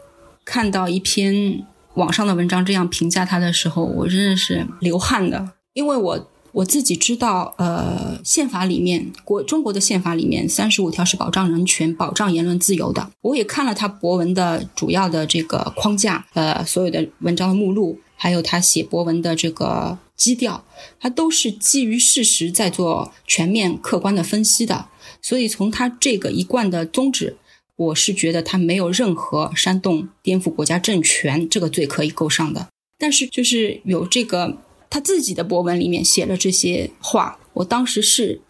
看到一篇网上的文章这样评价他的时候，我真的是流汗的，因为我我自己知道，呃，宪法里面国中国的宪法里面三十五条是保障人权、保障言论自由的。我也看了他博文的主要的这个框架，呃，所有的文章的目录，还有他写博文的这个基调，他都是基于事实在做全面客观的分析的。所以从他这个一贯的宗旨，我是觉得他没有任何煽动、颠覆国家政权这个罪可以够上的。但是就是有这个他自己的博文里面写了这些话，我当时是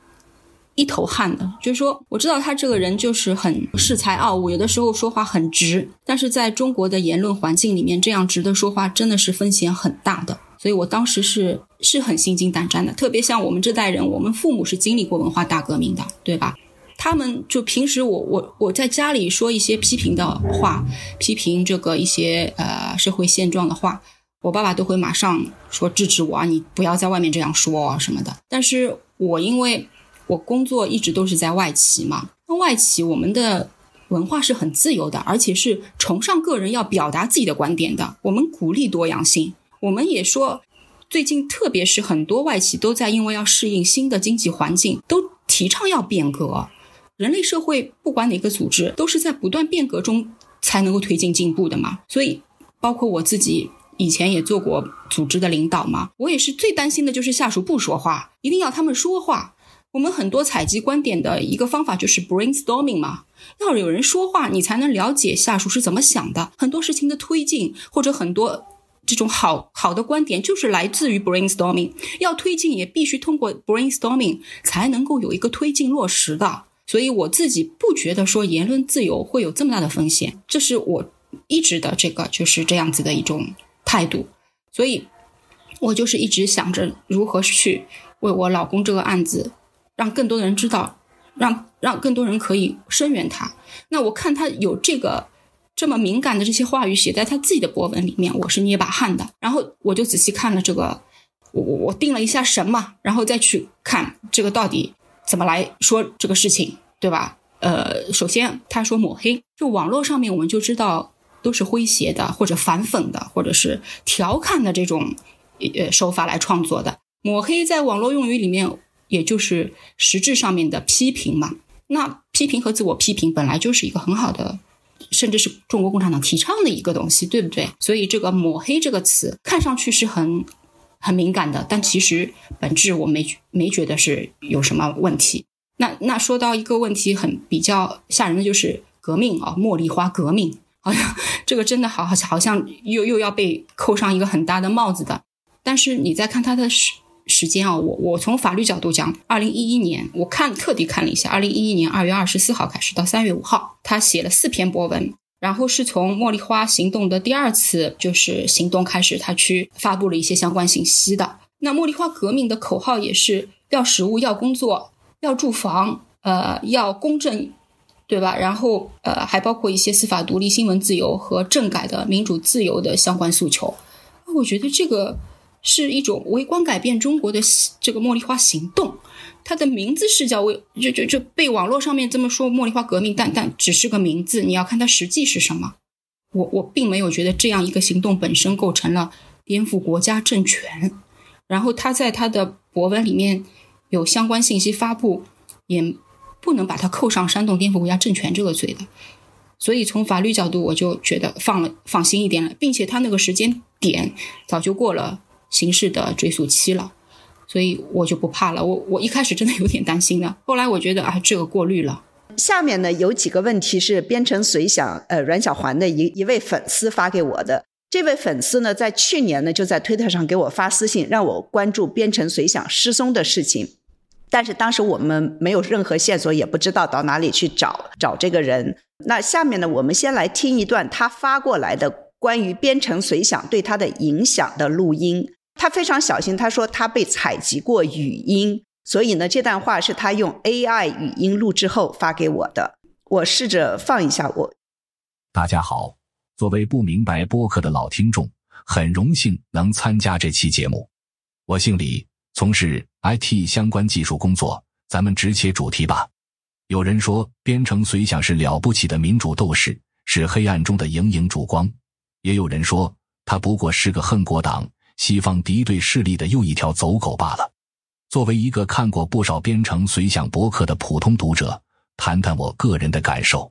一头汗的。就是说，我知道他这个人就是很恃才傲物，有的时候说话很直，但是在中国的言论环境里面，这样直的说话真的是风险很大的。所以我当时是是很心惊胆战的，特别像我们这代人，我们父母是经历过文化大革命的，对吧？他们就平时我我我在家里说一些批评的话，批评这个一些呃社会现状的话，我爸爸都会马上说制止我啊，你不要在外面这样说什么的。但是我因为我工作一直都是在外企嘛，那外企我们的文化是很自由的，而且是崇尚个人要表达自己的观点的。我们鼓励多样性，我们也说，最近特别是很多外企都在因为要适应新的经济环境，都提倡要变革。人类社会不管哪个组织，都是在不断变革中才能够推进进步的嘛。所以，包括我自己以前也做过组织的领导嘛，我也是最担心的就是下属不说话，一定要他们说话。我们很多采集观点的一个方法就是 brainstorming 嘛，要有人说话，你才能了解下属是怎么想的。很多事情的推进或者很多这种好好的观点，就是来自于 brainstorming。要推进也必须通过 brainstorming 才能够有一个推进落实的。所以我自己不觉得说言论自由会有这么大的风险，这是我一直的这个就是这样子的一种态度。所以，我就是一直想着如何去为我老公这个案子，让更多的人知道，让让更多人可以声援他。那我看他有这个这么敏感的这些话语写在他自己的博文里面，我是捏把汗的。然后我就仔细看了这个我我我定了一下神嘛，然后再去看这个到底怎么来说这个事情，对吧？呃，首先他说抹黑，就网络上面我们就知道都是诙谐的，或者反讽的，或者是调侃的这种呃手法来创作的。抹黑在网络用语里面，也就是实质上面的批评嘛。那批评和自我批评本来就是一个很好的。甚至是中国共产党提倡的一个东西，对不对？所以这个“抹黑”这个词看上去是很很敏感的，但其实本质我没没觉得是有什么问题。那那说到一个问题很比较吓人的就是革命啊，茉莉花革命，好像这个真的好好好像又又要被扣上一个很大的帽子的。但是你再看它的时时间啊，我我从法律角度讲，二零一一年我看特地看了一下，二零一一年二月二十四号开始到三月五号，他写了四篇博文，然后是从茉莉花行动的第二次就是行动开始，他去发布了一些相关信息的。那茉莉花革命的口号也是要食物、要工作、要住房，呃，要公正，对吧？然后呃，还包括一些司法独立、新闻自由和政改的民主自由的相关诉求。我觉得这个。是一种微观改变中国的这个茉莉花行动，它的名字是叫“为”，就就就被网络上面这么说“茉莉花革命”，但但只是个名字，你要看它实际是什么。我我并没有觉得这样一个行动本身构成了颠覆国家政权，然后他在他的博文里面有相关信息发布，也不能把它扣上煽动颠覆国家政权这个罪的。所以从法律角度，我就觉得放了放心一点了，并且他那个时间点早就过了。刑事的追诉期了，所以我就不怕了。我我一开始真的有点担心的，后来我觉得啊，这个过滤了。下面呢有几个问题是编程随想呃阮小环的一一位粉丝发给我的。这位粉丝呢在去年呢就在推特上给我发私信，让我关注编程随想失踪的事情。但是当时我们没有任何线索，也不知道到哪里去找找这个人。那下面呢，我们先来听一段他发过来的关于编程随想对他的影响的录音。他非常小心，他说他被采集过语音，所以呢，这段话是他用 AI 语音录制后发给我的。我试着放一下。我大家好，作为不明白播客的老听众，很荣幸能参加这期节目。我姓李，从事 IT 相关技术工作。咱们直切主题吧。有人说，编程随想是了不起的民主斗士，是黑暗中的莹莹烛光；也有人说，他不过是个恨国党。西方敌对势力的又一条走狗罢了。作为一个看过不少编程随想博客的普通读者，谈谈我个人的感受。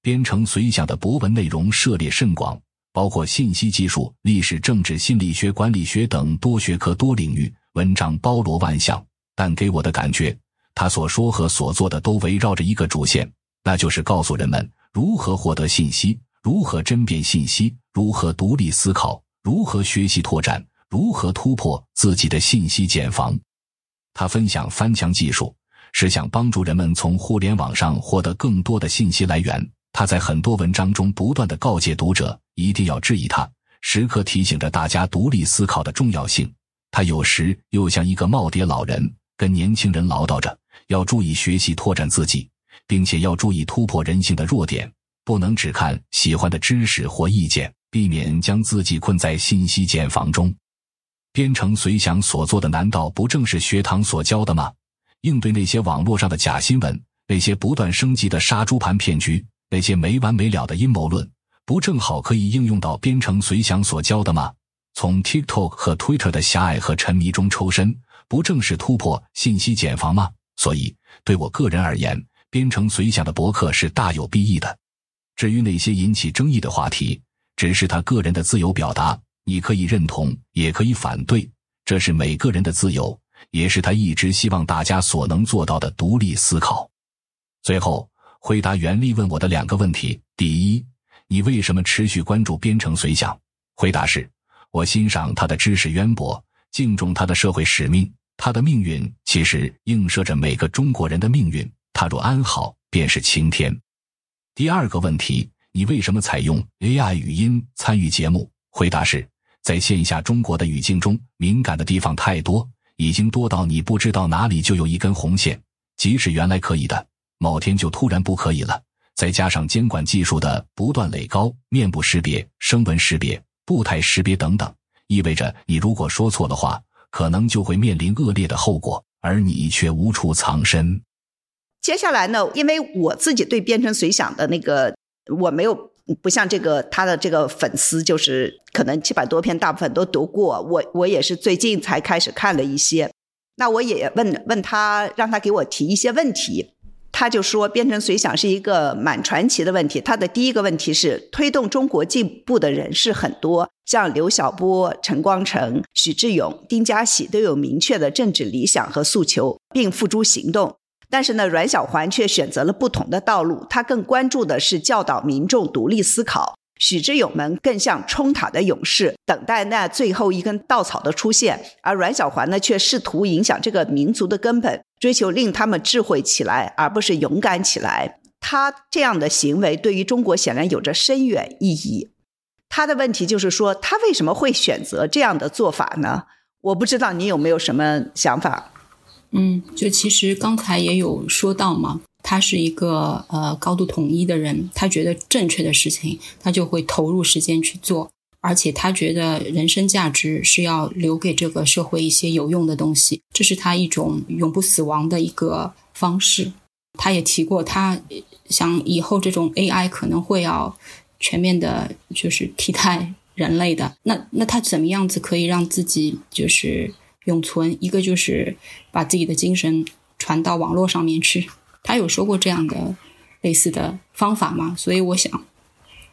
编程随想的博文内容涉猎甚广，包括信息技术、历史、政治、心理学、管理学等多学科多领域，文章包罗万象。但给我的感觉，他所说和所做的都围绕着一个主线，那就是告诉人们如何获得信息，如何甄别信息，如何独立思考。如何学习拓展？如何突破自己的信息茧房？他分享翻墙技术，是想帮助人们从互联网上获得更多的信息来源。他在很多文章中不断的告诫读者一定要质疑他，时刻提醒着大家独立思考的重要性。他有时又像一个耄耋老人，跟年轻人唠叨着要注意学习拓展自己，并且要注意突破人性的弱点，不能只看喜欢的知识或意见。避免将自己困在信息茧房中，编程随想所做的难道不正是学堂所教的吗？应对那些网络上的假新闻，那些不断升级的杀猪盘骗局，那些没完没了的阴谋论，不正好可以应用到编程随想所教的吗？从 TikTok 和 Twitter 的狭隘和沉迷中抽身，不正是突破信息茧房吗？所以，对我个人而言，编程随想的博客是大有裨益的。至于那些引起争议的话题，只是他个人的自由表达，你可以认同，也可以反对，这是每个人的自由，也是他一直希望大家所能做到的独立思考。最后回答袁立问我的两个问题：第一，你为什么持续关注编程随想？回答是：我欣赏他的知识渊博，敬重他的社会使命，他的命运其实映射着每个中国人的命运。他若安好，便是晴天。第二个问题。你为什么采用 AI 语音参与节目？回答是：在线下中国的语境中，敏感的地方太多，已经多到你不知道哪里就有一根红线。即使原来可以的，某天就突然不可以了。再加上监管技术的不断垒高，面部识别、声纹识别、步态识别等等，意味着你如果说错的话，可能就会面临恶劣的后果，而你却无处藏身。接下来呢，因为我自己对编程随想的那个我没有。不像这个他的这个粉丝，就是可能七百多篇，大部分都读过。我我也是最近才开始看了一些。那我也问问他，让他给我提一些问题。他就说，编程随想是一个蛮传奇的问题。他的第一个问题是，推动中国进步的人是很多，像刘晓波、陈光诚、许志勇、丁家喜都有明确的政治理想和诉求，并付诸行动。但是呢，阮小环却选择了不同的道路。他更关注的是教导民众独立思考。许之勇们更像冲塔的勇士，等待那最后一根稻草的出现。而阮小环呢，却试图影响这个民族的根本，追求令他们智慧起来，而不是勇敢起来。他这样的行为对于中国显然有着深远意义。他的问题就是说，他为什么会选择这样的做法呢？我不知道你有没有什么想法。嗯，就其实刚才也有说到嘛，他是一个呃高度统一的人，他觉得正确的事情，他就会投入时间去做，而且他觉得人生价值是要留给这个社会一些有用的东西，这是他一种永不死亡的一个方式。他也提过，他想以后这种 AI 可能会要全面的，就是替代人类的。那那他怎么样子可以让自己就是？永存一个就是把自己的精神传到网络上面去，他有说过这样的类似的方法吗？所以我想，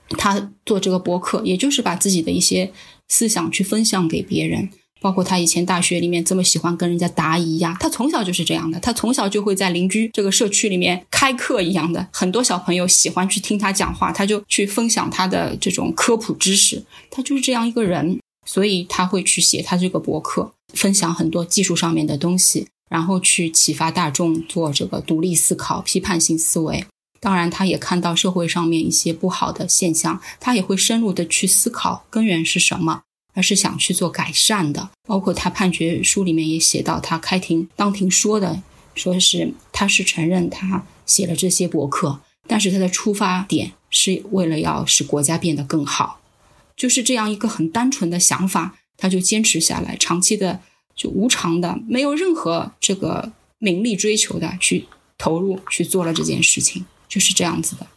他做这个博客，也就是把自己的一些思想去分享给别人。包括他以前大学里面这么喜欢跟人家答疑呀，他从小就是这样的，他从小就会在邻居这个社区里面开课一样的，很多小朋友喜欢去听他讲话，他就去分享他的这种科普知识，他就是这样一个人。所以他会去写他这个博客，分享很多技术上面的东西，然后去启发大众做这个独立思考、批判性思维。当然，他也看到社会上面一些不好的现象，他也会深入的去思考根源是什么，而是想去做改善的。包括他判决书里面也写到，他开庭当庭说的，说是他是承认他写了这些博客，但是他的出发点是为了要使国家变得更好。就是这样一个很单纯的想法，他就坚持下来，长期的就无偿的，没有任何这个名利追求的去投入去做了这件事情，就是这样子的。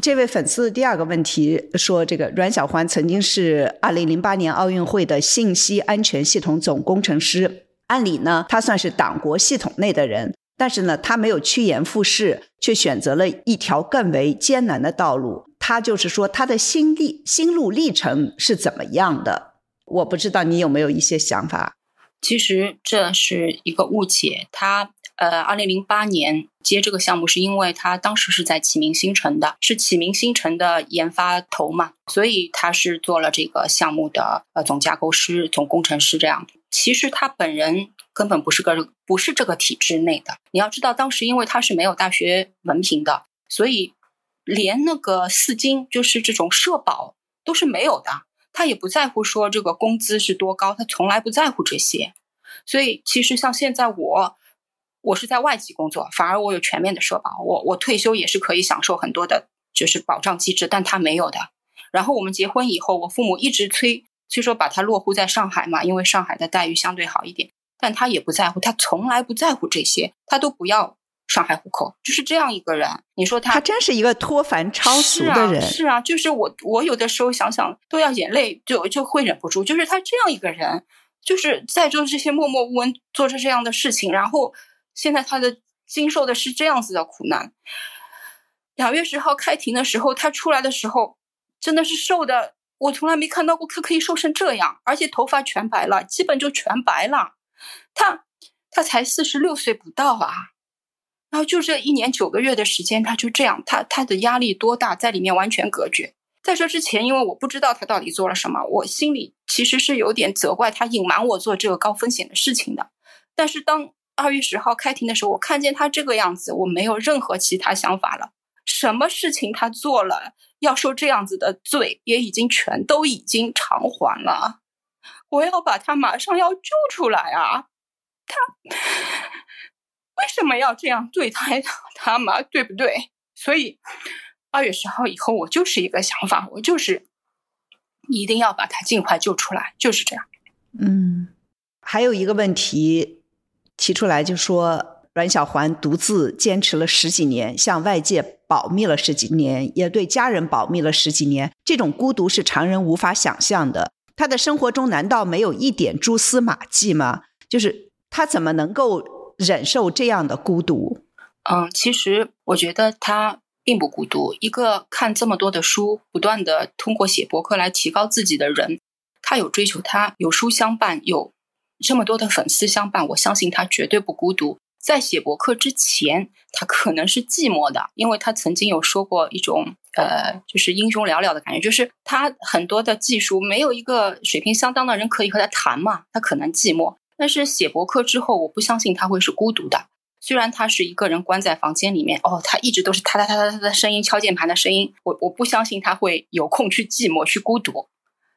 这位粉丝的第二个问题说，这个阮小环曾经是二零零八年奥运会的信息安全系统总工程师，按理呢，他算是党国系统内的人，但是呢，他没有趋炎附势，却选择了一条更为艰难的道路。他就是说，他的心历心路历程是怎么样的？我不知道你有没有一些想法。其实这是一个误解。他呃，二零零八年接这个项目，是因为他当时是在启明星城的，是启明星城的研发头嘛，所以他是做了这个项目的呃总架构师、总工程师这样。其实他本人根本不是个不是这个体制内的。你要知道，当时因为他是没有大学文凭的，所以。连那个四金，就是这种社保都是没有的，他也不在乎说这个工资是多高，他从来不在乎这些。所以其实像现在我，我是在外企工作，反而我有全面的社保，我我退休也是可以享受很多的，就是保障机制，但他没有的。然后我们结婚以后，我父母一直催催说把他落户在上海嘛，因为上海的待遇相对好一点，但他也不在乎，他从来不在乎这些，他都不要。上海户口就是这样一个人，你说他，他真是一个脱凡超俗的人。是啊，就是我，我有的时候想想都要眼泪就就会忍不住。就是他这样一个人，就是在做这些默默无闻做着这样的事情，然后现在他的经受的是这样子的苦难。两月十号开庭的时候，他出来的时候真的是瘦的，我从来没看到过他可以瘦成这样，而且头发全白了，基本就全白了。他他才四十六岁不到啊。然后就这一年九个月的时间，他就这样，他他的压力多大，在里面完全隔绝。在这之前，因为我不知道他到底做了什么，我心里其实是有点责怪他隐瞒我做这个高风险的事情的。但是当二月十号开庭的时候，我看见他这个样子，我没有任何其他想法了。什么事情他做了，要受这样子的罪，也已经全都已经偿还了。我要把他马上要救出来啊！他。为什么要这样对待他嘛？对不对？所以二月十号以后，我就是一个想法，我就是一定要把他尽快救出来，就是这样。嗯，还有一个问题提出来，就说阮小环独自坚持了十几年，向外界保密了十几年，也对家人保密了十几年，这种孤独是常人无法想象的。他的生活中难道没有一点蛛丝马迹吗？就是他怎么能够忍受这样的孤独？嗯，其实我觉得他并不孤独。一个看这么多的书，不断的通过写博客来提高自己的人，他有追求，他有书相伴，有这么多的粉丝相伴，我相信他绝对不孤独。在写博客之前，他可能是寂寞的，因为他曾经有说过一种。呃，就是英雄寥寥的感觉，就是他很多的技术没有一个水平相当的人可以和他谈嘛，他可能寂寞。但是写博客之后，我不相信他会是孤独的。虽然他是一个人关在房间里面，哦，他一直都是他他他他他的声音，敲键盘的声音，我我不相信他会有空去寂寞去孤独，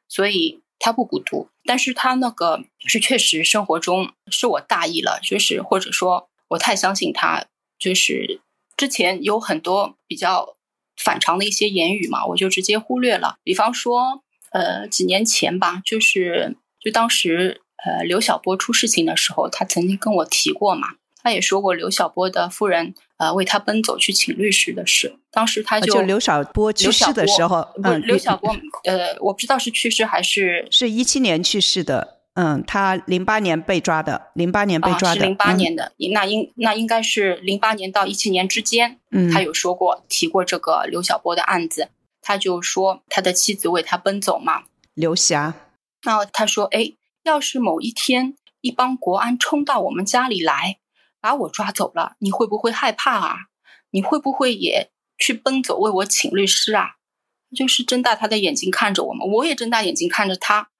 所以他不孤独。但是他那个是确实生活中是我大意了，就是或者说我太相信他，就是之前有很多比较。反常的一些言语嘛，我就直接忽略了。比方说，呃，几年前吧，就是就当时呃刘晓波出事情的时候，他曾经跟我提过嘛，他也说过刘晓波的夫人呃为他奔走去请律师的事。当时他就刘晓波去世的时候，嗯，刘晓波呃我不知道是去世还是是一七年去世的。嗯，他零八年被抓的，零八年被抓的，是零八年的，那应那应该是零八年到一七年之间。嗯，他有说过提过这个刘晓波的案子，他就说他的妻子为他奔走嘛，刘霞。那他说：“哎，要是某一天一帮国安冲到我们家里来，把我抓走了，你会不会害怕啊？你会不会也去奔走为我请律师啊？”就是睁大他的眼睛看着我们，我也睁大眼睛看着他，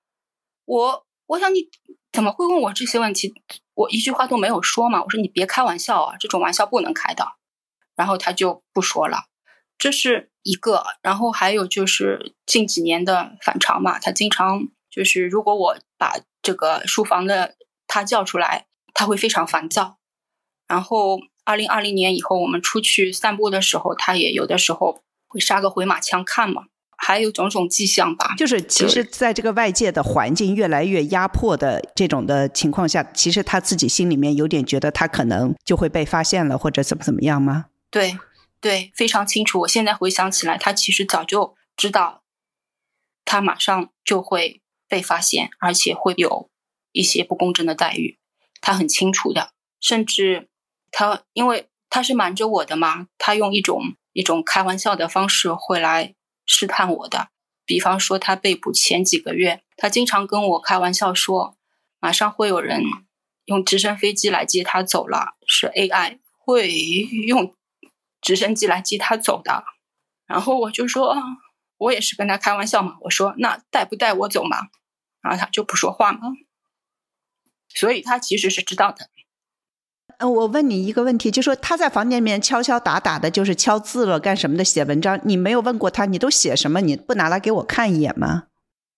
我。我想你怎么会问我这些问题？我一句话都没有说嘛。我说你别开玩笑啊，这种玩笑不能开的。然后他就不说了，这是一个。然后还有就是近几年的反常嘛，他经常就是如果我把这个书房的他叫出来，他会非常烦躁。然后二零二零年以后，我们出去散步的时候，他也有的时候会杀个回马枪看嘛。还有种种迹象吧，就是其实，在这个外界的环境越来越压迫的这种的情况下，其实他自己心里面有点觉得他可能就会被发现了，或者怎么怎么样吗？对，对，非常清楚。我现在回想起来，他其实早就知道，他马上就会被发现，而且会有一些不公正的待遇，他很清楚的。甚至他，因为他是瞒着我的嘛，他用一种一种开玩笑的方式会来。试探我的，比方说他被捕前几个月，他经常跟我开玩笑说，马上会有人用直升飞机来接他走了，是 AI 会 <laughs> 用直升机来接他走的。然后我就说，我也是跟他开玩笑嘛，我说那带不带我走嘛？然后他就不说话嘛，所以他其实是知道的。呃，我问你一个问题，就说他在房间里面敲敲打打的，就是敲字了，干什么的？写文章，你没有问过他，你都写什么？你不拿来给我看一眼吗？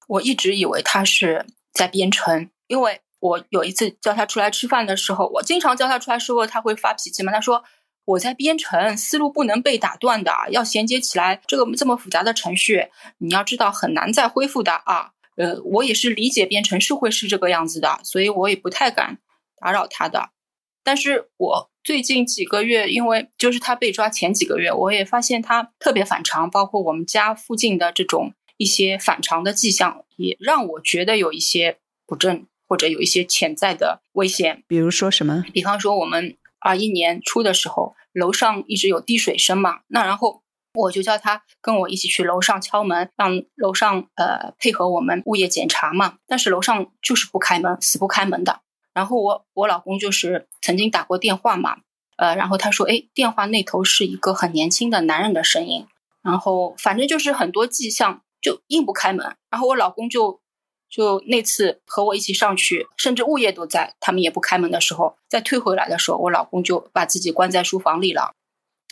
我一直以为他是在编程，因为我有一次叫他出来吃饭的时候，我经常叫他出来说他会发脾气嘛。他说我在编程，思路不能被打断的，要衔接起来。这个这么复杂的程序，你要知道很难再恢复的啊。呃，我也是理解编程是会是这个样子的，所以我也不太敢打扰他的。但是我最近几个月，因为就是他被抓前几个月，我也发现他特别反常，包括我们家附近的这种一些反常的迹象，也让我觉得有一些不正，或者有一些潜在的危险。比如说什么？比方说我们二一年初的时候，楼上一直有滴水声嘛，那然后我就叫他跟我一起去楼上敲门，让楼上呃配合我们物业检查嘛，但是楼上就是不开门，死不开门的。然后我我老公就是曾经打过电话嘛，呃，然后他说，哎，电话那头是一个很年轻的男人的声音，然后反正就是很多迹象就硬不开门，然后我老公就就那次和我一起上去，甚至物业都在，他们也不开门的时候，再退回来的时候，我老公就把自己关在书房里了，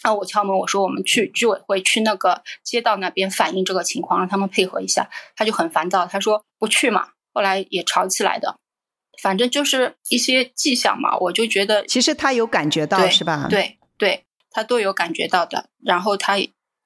然后我敲门，我说我们去居委会去那个街道那边反映这个情况，让他们配合一下，他就很烦躁，他说不去嘛，后来也吵起来的。反正就是一些迹象嘛，我就觉得其实他有感觉到是吧？对对，他都有感觉到的，然后他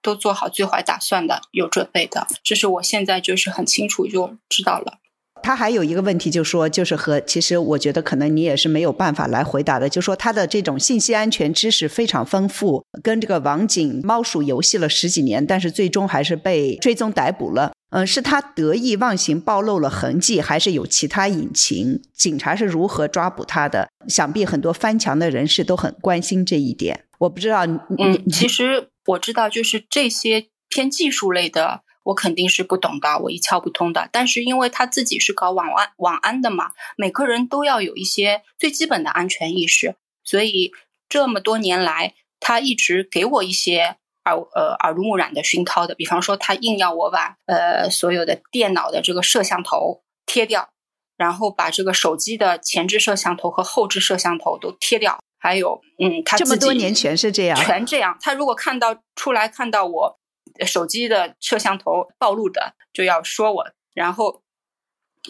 都做好最坏打算的，有准备的，这是我现在就是很清楚就知道了。他还有一个问题，就说就是和其实我觉得可能你也是没有办法来回答的，就说他的这种信息安全知识非常丰富，跟这个网警猫鼠游戏了十几年，但是最终还是被追踪逮捕了。嗯，是他得意忘形暴露了痕迹，还是有其他隐情？警察是如何抓捕他的？想必很多翻墙的人士都很关心这一点。我不知道，嗯，其实我知道，就是这些偏技术类的。我肯定是不懂的，我一窍不通的。但是因为他自己是搞网安网安的嘛，每个人都要有一些最基本的安全意识，所以这么多年来，他一直给我一些耳呃耳濡目染的熏陶的。比方说，他硬要我把呃所有的电脑的这个摄像头贴掉，然后把这个手机的前置摄像头和后置摄像头都贴掉，还有嗯，他这么多年全是这样，全这样。他如果看到出来看到我。手机的摄像头暴露的就要说我，然后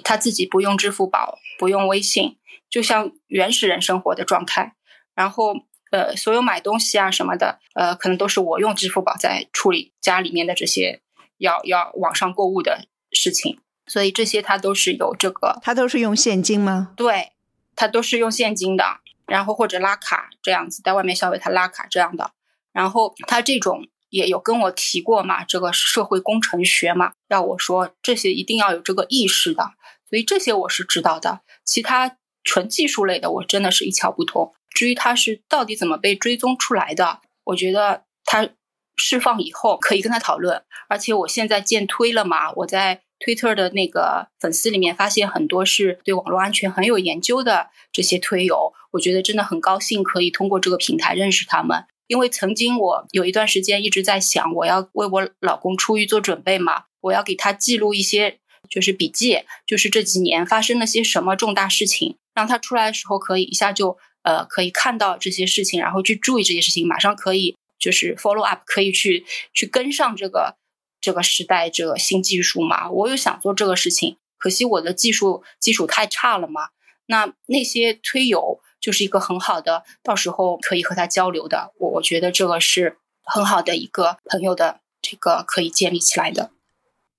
他自己不用支付宝，不用微信，就像原始人生活的状态。然后呃，所有买东西啊什么的，呃，可能都是我用支付宝在处理家里面的这些要要网上购物的事情。所以这些他都是有这个，他都是用现金吗？对，他都是用现金的，然后或者拉卡这样子，在外面消费他拉卡这样的。然后他这种。也有跟我提过嘛，这个社会工程学嘛，要我说这些一定要有这个意识的，所以这些我是知道的。其他纯技术类的，我真的是一窍不通。至于他是到底怎么被追踪出来的，我觉得他释放以后可以跟他讨论。而且我现在建推了嘛，我在推特的那个粉丝里面发现很多是对网络安全很有研究的这些推友，我觉得真的很高兴可以通过这个平台认识他们。因为曾经我有一段时间一直在想，我要为我老公出狱做准备嘛，我要给他记录一些就是笔记，就是这几年发生了些什么重大事情，让他出来的时候可以一下就呃可以看到这些事情，然后去注意这些事情，马上可以就是 follow up，可以去去跟上这个这个时代这个新技术嘛。我有想做这个事情，可惜我的技术基础太差了嘛。那那些推友。就是一个很好的，到时候可以和他交流的。我我觉得这个是很好的一个朋友的这个可以建立起来的。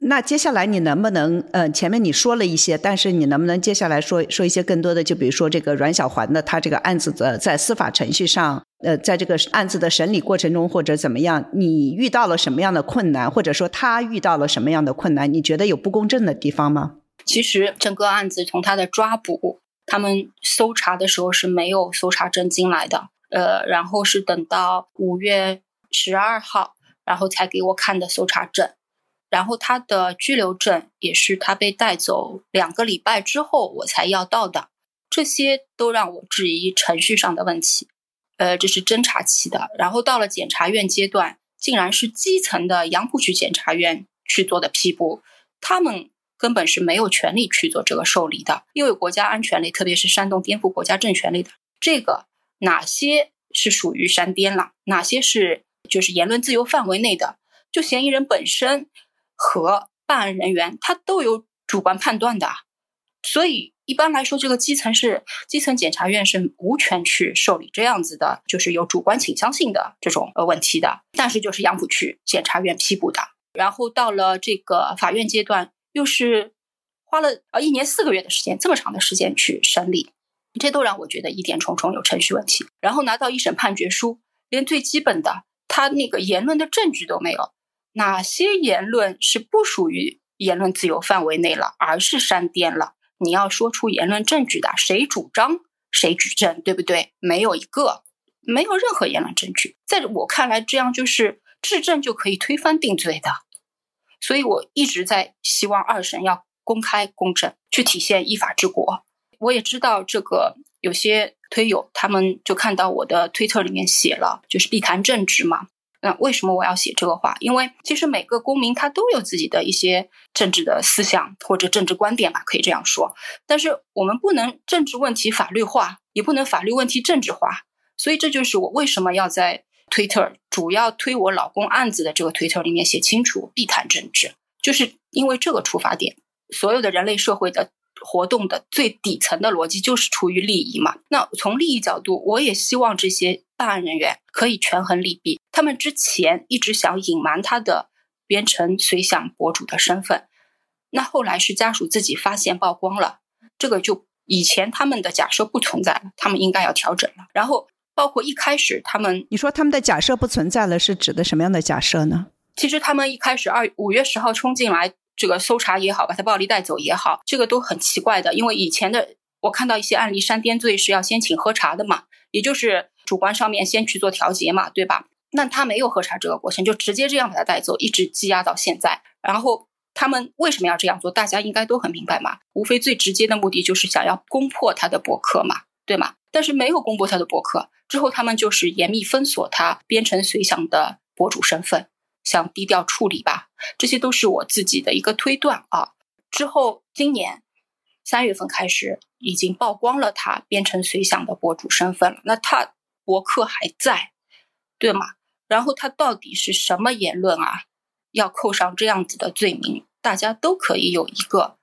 那接下来你能不能，呃，前面你说了一些，但是你能不能接下来说说一些更多的？就比如说这个阮小环的他这个案子的在司法程序上，呃，在这个案子的审理过程中或者怎么样，你遇到了什么样的困难，或者说他遇到了什么样的困难？你觉得有不公正的地方吗？其实整个案子从他的抓捕。他们搜查的时候是没有搜查证进来的，呃，然后是等到五月十二号，然后才给我看的搜查证，然后他的拘留证也是他被带走两个礼拜之后我才要到的，这些都让我质疑程序上的问题，呃，这是侦查期的，然后到了检察院阶段，竟然是基层的杨浦区检察院去做的批捕，他们。根本是没有权利去做这个受理的，因为国家安全类，特别是煽动颠覆国家政权类的，这个哪些是属于煽颠了，哪些是就是言论自由范围内的，就嫌疑人本身和办案人员他都有主观判断的，所以一般来说，这个基层是基层检察院是无权去受理这样子的，就是有主观倾向性的这种呃问题的，但是就是杨浦区检察院批捕的，然后到了这个法院阶段。又是花了呃一年四个月的时间，这么长的时间去审理，这都让我觉得疑点重重，有程序问题。然后拿到一审判决书，连最基本的他那个言论的证据都没有，哪些言论是不属于言论自由范围内了，而是煽颠了？你要说出言论证据的，谁主张谁举证，对不对？没有一个，没有任何言论证据。在我看来，这样就是质证就可以推翻定罪的。所以我一直在希望二审要公开公正，去体现依法治国。我也知道这个有些推友，他们就看到我的推特里面写了，就是必谈政治嘛。那为什么我要写这个话？因为其实每个公民他都有自己的一些政治的思想或者政治观点吧，可以这样说。但是我们不能政治问题法律化，也不能法律问题政治化。所以这就是我为什么要在。推特主要推我老公案子的这个推特里面写清楚，必谈政治，就是因为这个出发点。所有的人类社会的活动的最底层的逻辑就是出于利益嘛。那从利益角度，我也希望这些办案人员可以权衡利弊。他们之前一直想隐瞒他的编程随想博主的身份，那后来是家属自己发现曝光了，这个就以前他们的假设不存在了，他们应该要调整了。然后包括一开始他们，你说他们的假设不存在了，是指的什么样的假设呢？其实他们一开始二五月十号冲进来，这个搜查也好，把他暴力带走也好，这个都很奇怪的。因为以前的我看到一些案例，煽颠罪是要先请喝茶的嘛，也就是主观上面先去做调节嘛，对吧？那他没有喝茶这个过程，就直接这样把他带走，一直积压到现在。然后他们为什么要这样做？大家应该都很明白嘛，无非最直接的目的就是想要攻破他的博客嘛，对吗？但是没有公布他的博客之后，他们就是严密封锁他编程随想的博主身份，想低调处理吧。这些都是我自己的一个推断啊。之后今年三月份开始，已经曝光了他编程随想的博主身份了。那他博客还在，对吗？然后他到底是什么言论啊？要扣上这样子的罪名，大家都可以有一个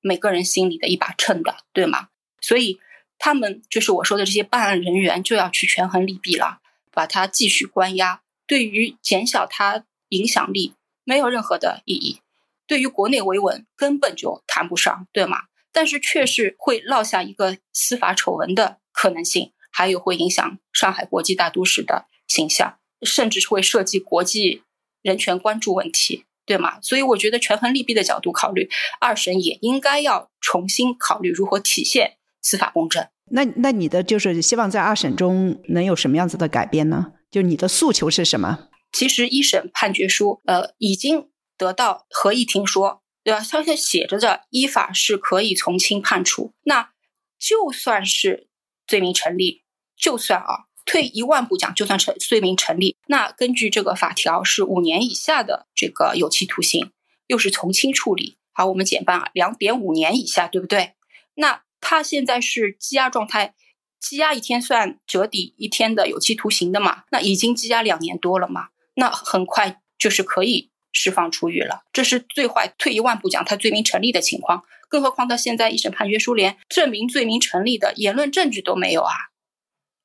每个人心里的一把秤的，对吗？所以他们就是我说的这些办案人员就要去权衡利弊了，把他继续关押，对于减小他影响力没有任何的意义，对于国内维稳根本就谈不上，对吗？但是确实会落下一个司法丑闻的可能性，还有会影响上海国际大都市的形象。甚至会涉及国际人权关注问题，对吗？所以我觉得权衡利弊的角度考虑，二审也应该要重新考虑如何体现司法公正。那那你的就是希望在二审中能有什么样子的改变呢？就你的诉求是什么？其实一审判决书呃已经得到合议庭说，对吧？上面写着的依法是可以从轻判处。那就算是罪名成立，就算啊。退一万步讲，就算成罪名成立，那根据这个法条是五年以下的这个有期徒刑，又是从轻处理。好，我们减半啊，两点五年以下，对不对？那他现在是羁押状态，羁押一天算折抵一天的有期徒刑的嘛？那已经羁押两年多了嘛？那很快就是可以释放出狱了。这是最坏，退一万步讲，他罪名成立的情况。更何况他现在一审判决书连证明罪名成立的言论证据都没有啊！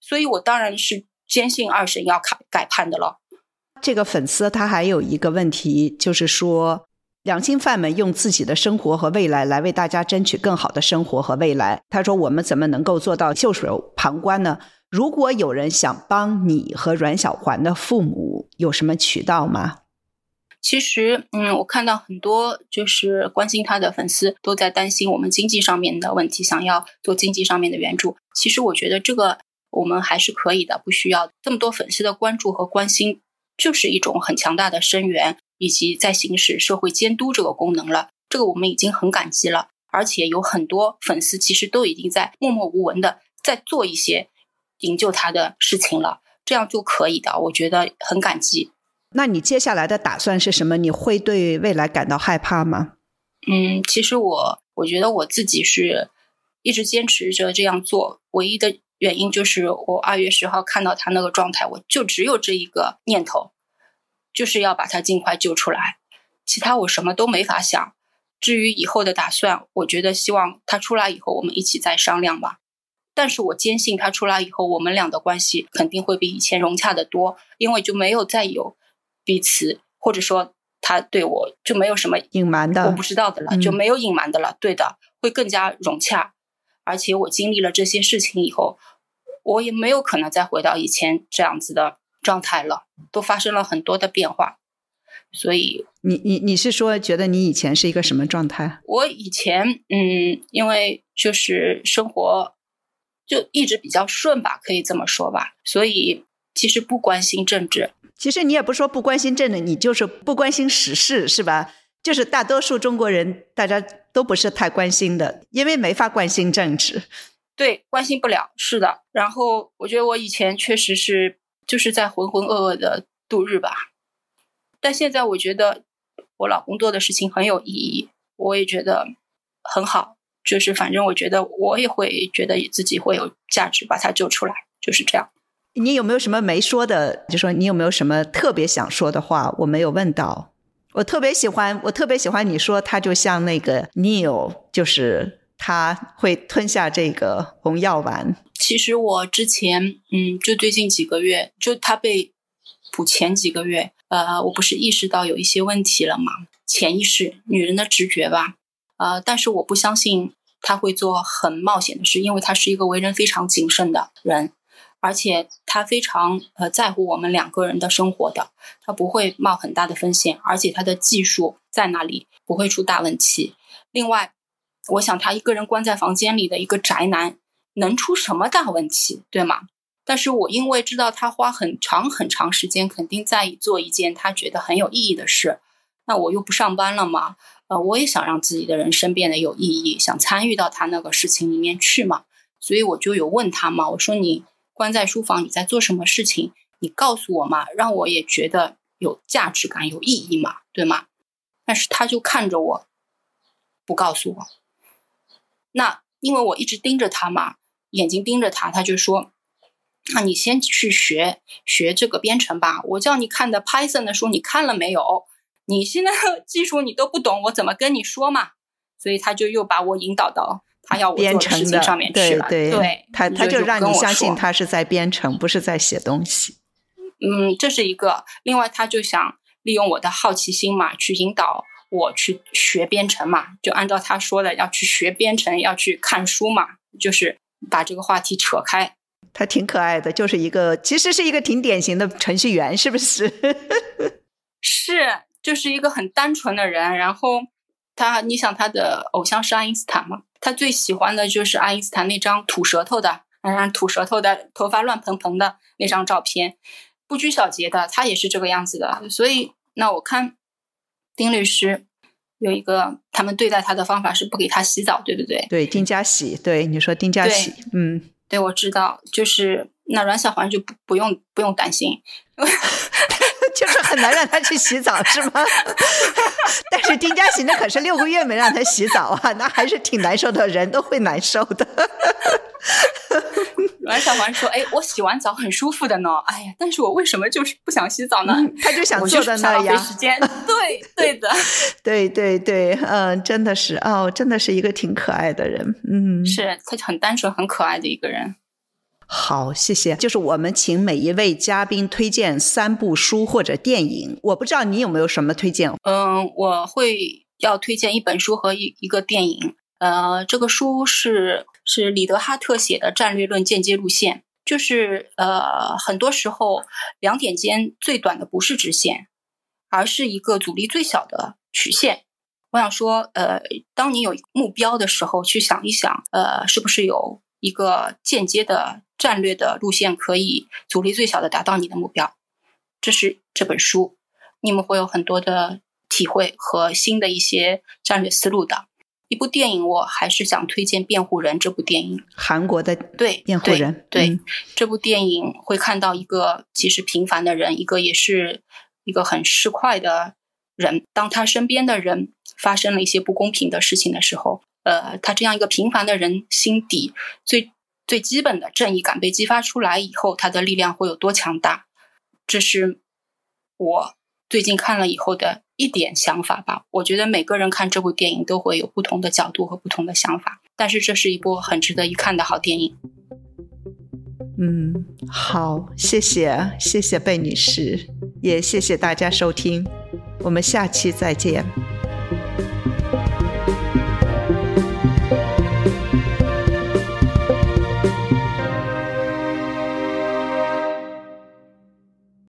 所以，我当然是坚信二审要改改判的了。这个粉丝他还有一个问题，就是说，两性犯们用自己的生活和未来来为大家争取更好的生活和未来。他说：“我们怎么能够做到袖手旁观呢？如果有人想帮你和阮小环的父母，有什么渠道吗？”其实，嗯，我看到很多就是关心他的粉丝都在担心我们经济上面的问题，想要做经济上面的援助。其实，我觉得这个。我们还是可以的，不需要这么多粉丝的关注和关心，就是一种很强大的声援，以及在行使社会监督这个功能了。这个我们已经很感激了，而且有很多粉丝其实都已经在默默无闻的在做一些营救他的事情了，这样就可以的。我觉得很感激。那你接下来的打算是什么？你会对未来感到害怕吗？嗯，其实我我觉得我自己是一直坚持着这样做，唯一的。原因就是我二月十号看到他那个状态，我就只有这一个念头，就是要把他尽快救出来，其他我什么都没法想。至于以后的打算，我觉得希望他出来以后我们一起再商量吧。但是我坚信他出来以后，我们俩的关系肯定会比以前融洽的多，因为就没有再有彼此，或者说他对我就没有什么隐瞒的，我不知道的了，就没有隐瞒的了。对的，会更加融洽。而且我经历了这些事情以后。我也没有可能再回到以前这样子的状态了，都发生了很多的变化，所以你你你是说觉得你以前是一个什么状态？我以前嗯，因为就是生活就一直比较顺吧，可以这么说吧，所以其实不关心政治。其实你也不说不关心政治，你就是不关心时事，是吧？就是大多数中国人大家都不是太关心的，因为没法关心政治。对，关心不了，是的。然后我觉得我以前确实是就是在浑浑噩噩的度日吧，但现在我觉得我老公做的事情很有意义，我也觉得很好。就是反正我觉得我也会觉得自己会有价值，把他救出来，就是这样。你有没有什么没说的？就说你有没有什么特别想说的话？我没有问到。我特别喜欢，我特别喜欢你说他就像那个 Neil，就是。他会吞下这个红药丸。其实我之前，嗯，就最近几个月，就他被捕前几个月，呃，我不是意识到有一些问题了吗？潜意识，女人的直觉吧，呃，但是我不相信他会做很冒险的事，因为他是一个为人非常谨慎的人，而且他非常呃在乎我们两个人的生活的，他不会冒很大的风险，而且他的技术在那里不会出大问题。另外，我想他一个人关在房间里的一个宅男，能出什么大问题，对吗？但是我因为知道他花很长很长时间，肯定在做一件他觉得很有意义的事，那我又不上班了嘛，呃，我也想让自己的人生变得有意义，想参与到他那个事情里面去嘛，所以我就有问他嘛，我说你关在书房你在做什么事情？你告诉我嘛，让我也觉得有价值感、有意义嘛，对吗？但是他就看着我，不告诉我。那因为我一直盯着他嘛，眼睛盯着他，他就说。那你先去学学这个编程吧。我叫你看的 Python 的书，你看了没有？你现在 <laughs> 技术你都不懂，我怎么跟你说嘛？所以他就又把我引导到他要我做的事情上面去了。对对，他他就让你相信他是在编程，不是在写东西。嗯，这是一个。另外，他就想利用我的好奇心嘛，去引导我去学编程嘛。就按照他说的，要去学编程，要去看书嘛，就是把这个话题扯开。他挺可爱的，就是一个，其实是一个挺典型的程序员，是不是？<laughs> 是，就是一个很单纯的人。然后他，你想他的偶像是爱因斯坦嘛？他最喜欢的就是爱因斯坦那张吐舌头的，嗯，吐舌头的，头发乱蓬蓬的那张照片，不拘小节的，他也是这个样子的。所以，那我看丁律师有一个，他们对待他的方法是不给他洗澡，对不对？对，丁家喜，对你说丁家喜，嗯。对，我知道，就是那阮小环就不不用不用担心，<laughs> 就是很难让他去洗澡，是吗？<laughs> 但是丁家喜那可是六个月没让他洗澡啊，那还是挺难受的，人都会难受的。<laughs> 阮小环说：“哎，我洗完澡很舒服的呢。哎呀，但是我为什么就是不想洗澡呢？他就想坐在那样，时间。<laughs> 对，对的，<laughs> 对对对，嗯，真的是哦，真的是一个挺可爱的人。嗯，是他很单纯、很可爱的一个人。好，谢谢。就是我们请每一位嘉宾推荐三部书或者电影。我不知道你有没有什么推荐？嗯，我会要推荐一本书和一一个电影。呃，这个书是。是里德哈特写的《战略论间接路线》，就是呃，很多时候两点间最短的不是直线，而是一个阻力最小的曲线。我想说，呃，当你有目标的时候，去想一想，呃，是不是有一个间接的战略的路线，可以阻力最小的达到你的目标？这是这本书，你们会有很多的体会和新的一些战略思路的。一部电影，我还是想推荐《辩护人》这部电影。韩国的对辩护人，对这部电影会看到一个其实平凡的人，一个也是一个很市侩的人。当他身边的人发生了一些不公平的事情的时候，呃，他这样一个平凡的人心底最最基本的正义感被激发出来以后，他的力量会有多强大？这是我最近看了以后的。一点想法吧，我觉得每个人看这部电影都会有不同的角度和不同的想法，但是这是一部很值得一看的好电影。嗯，好，谢谢，谢谢贝女士，也谢谢大家收听，我们下期再见。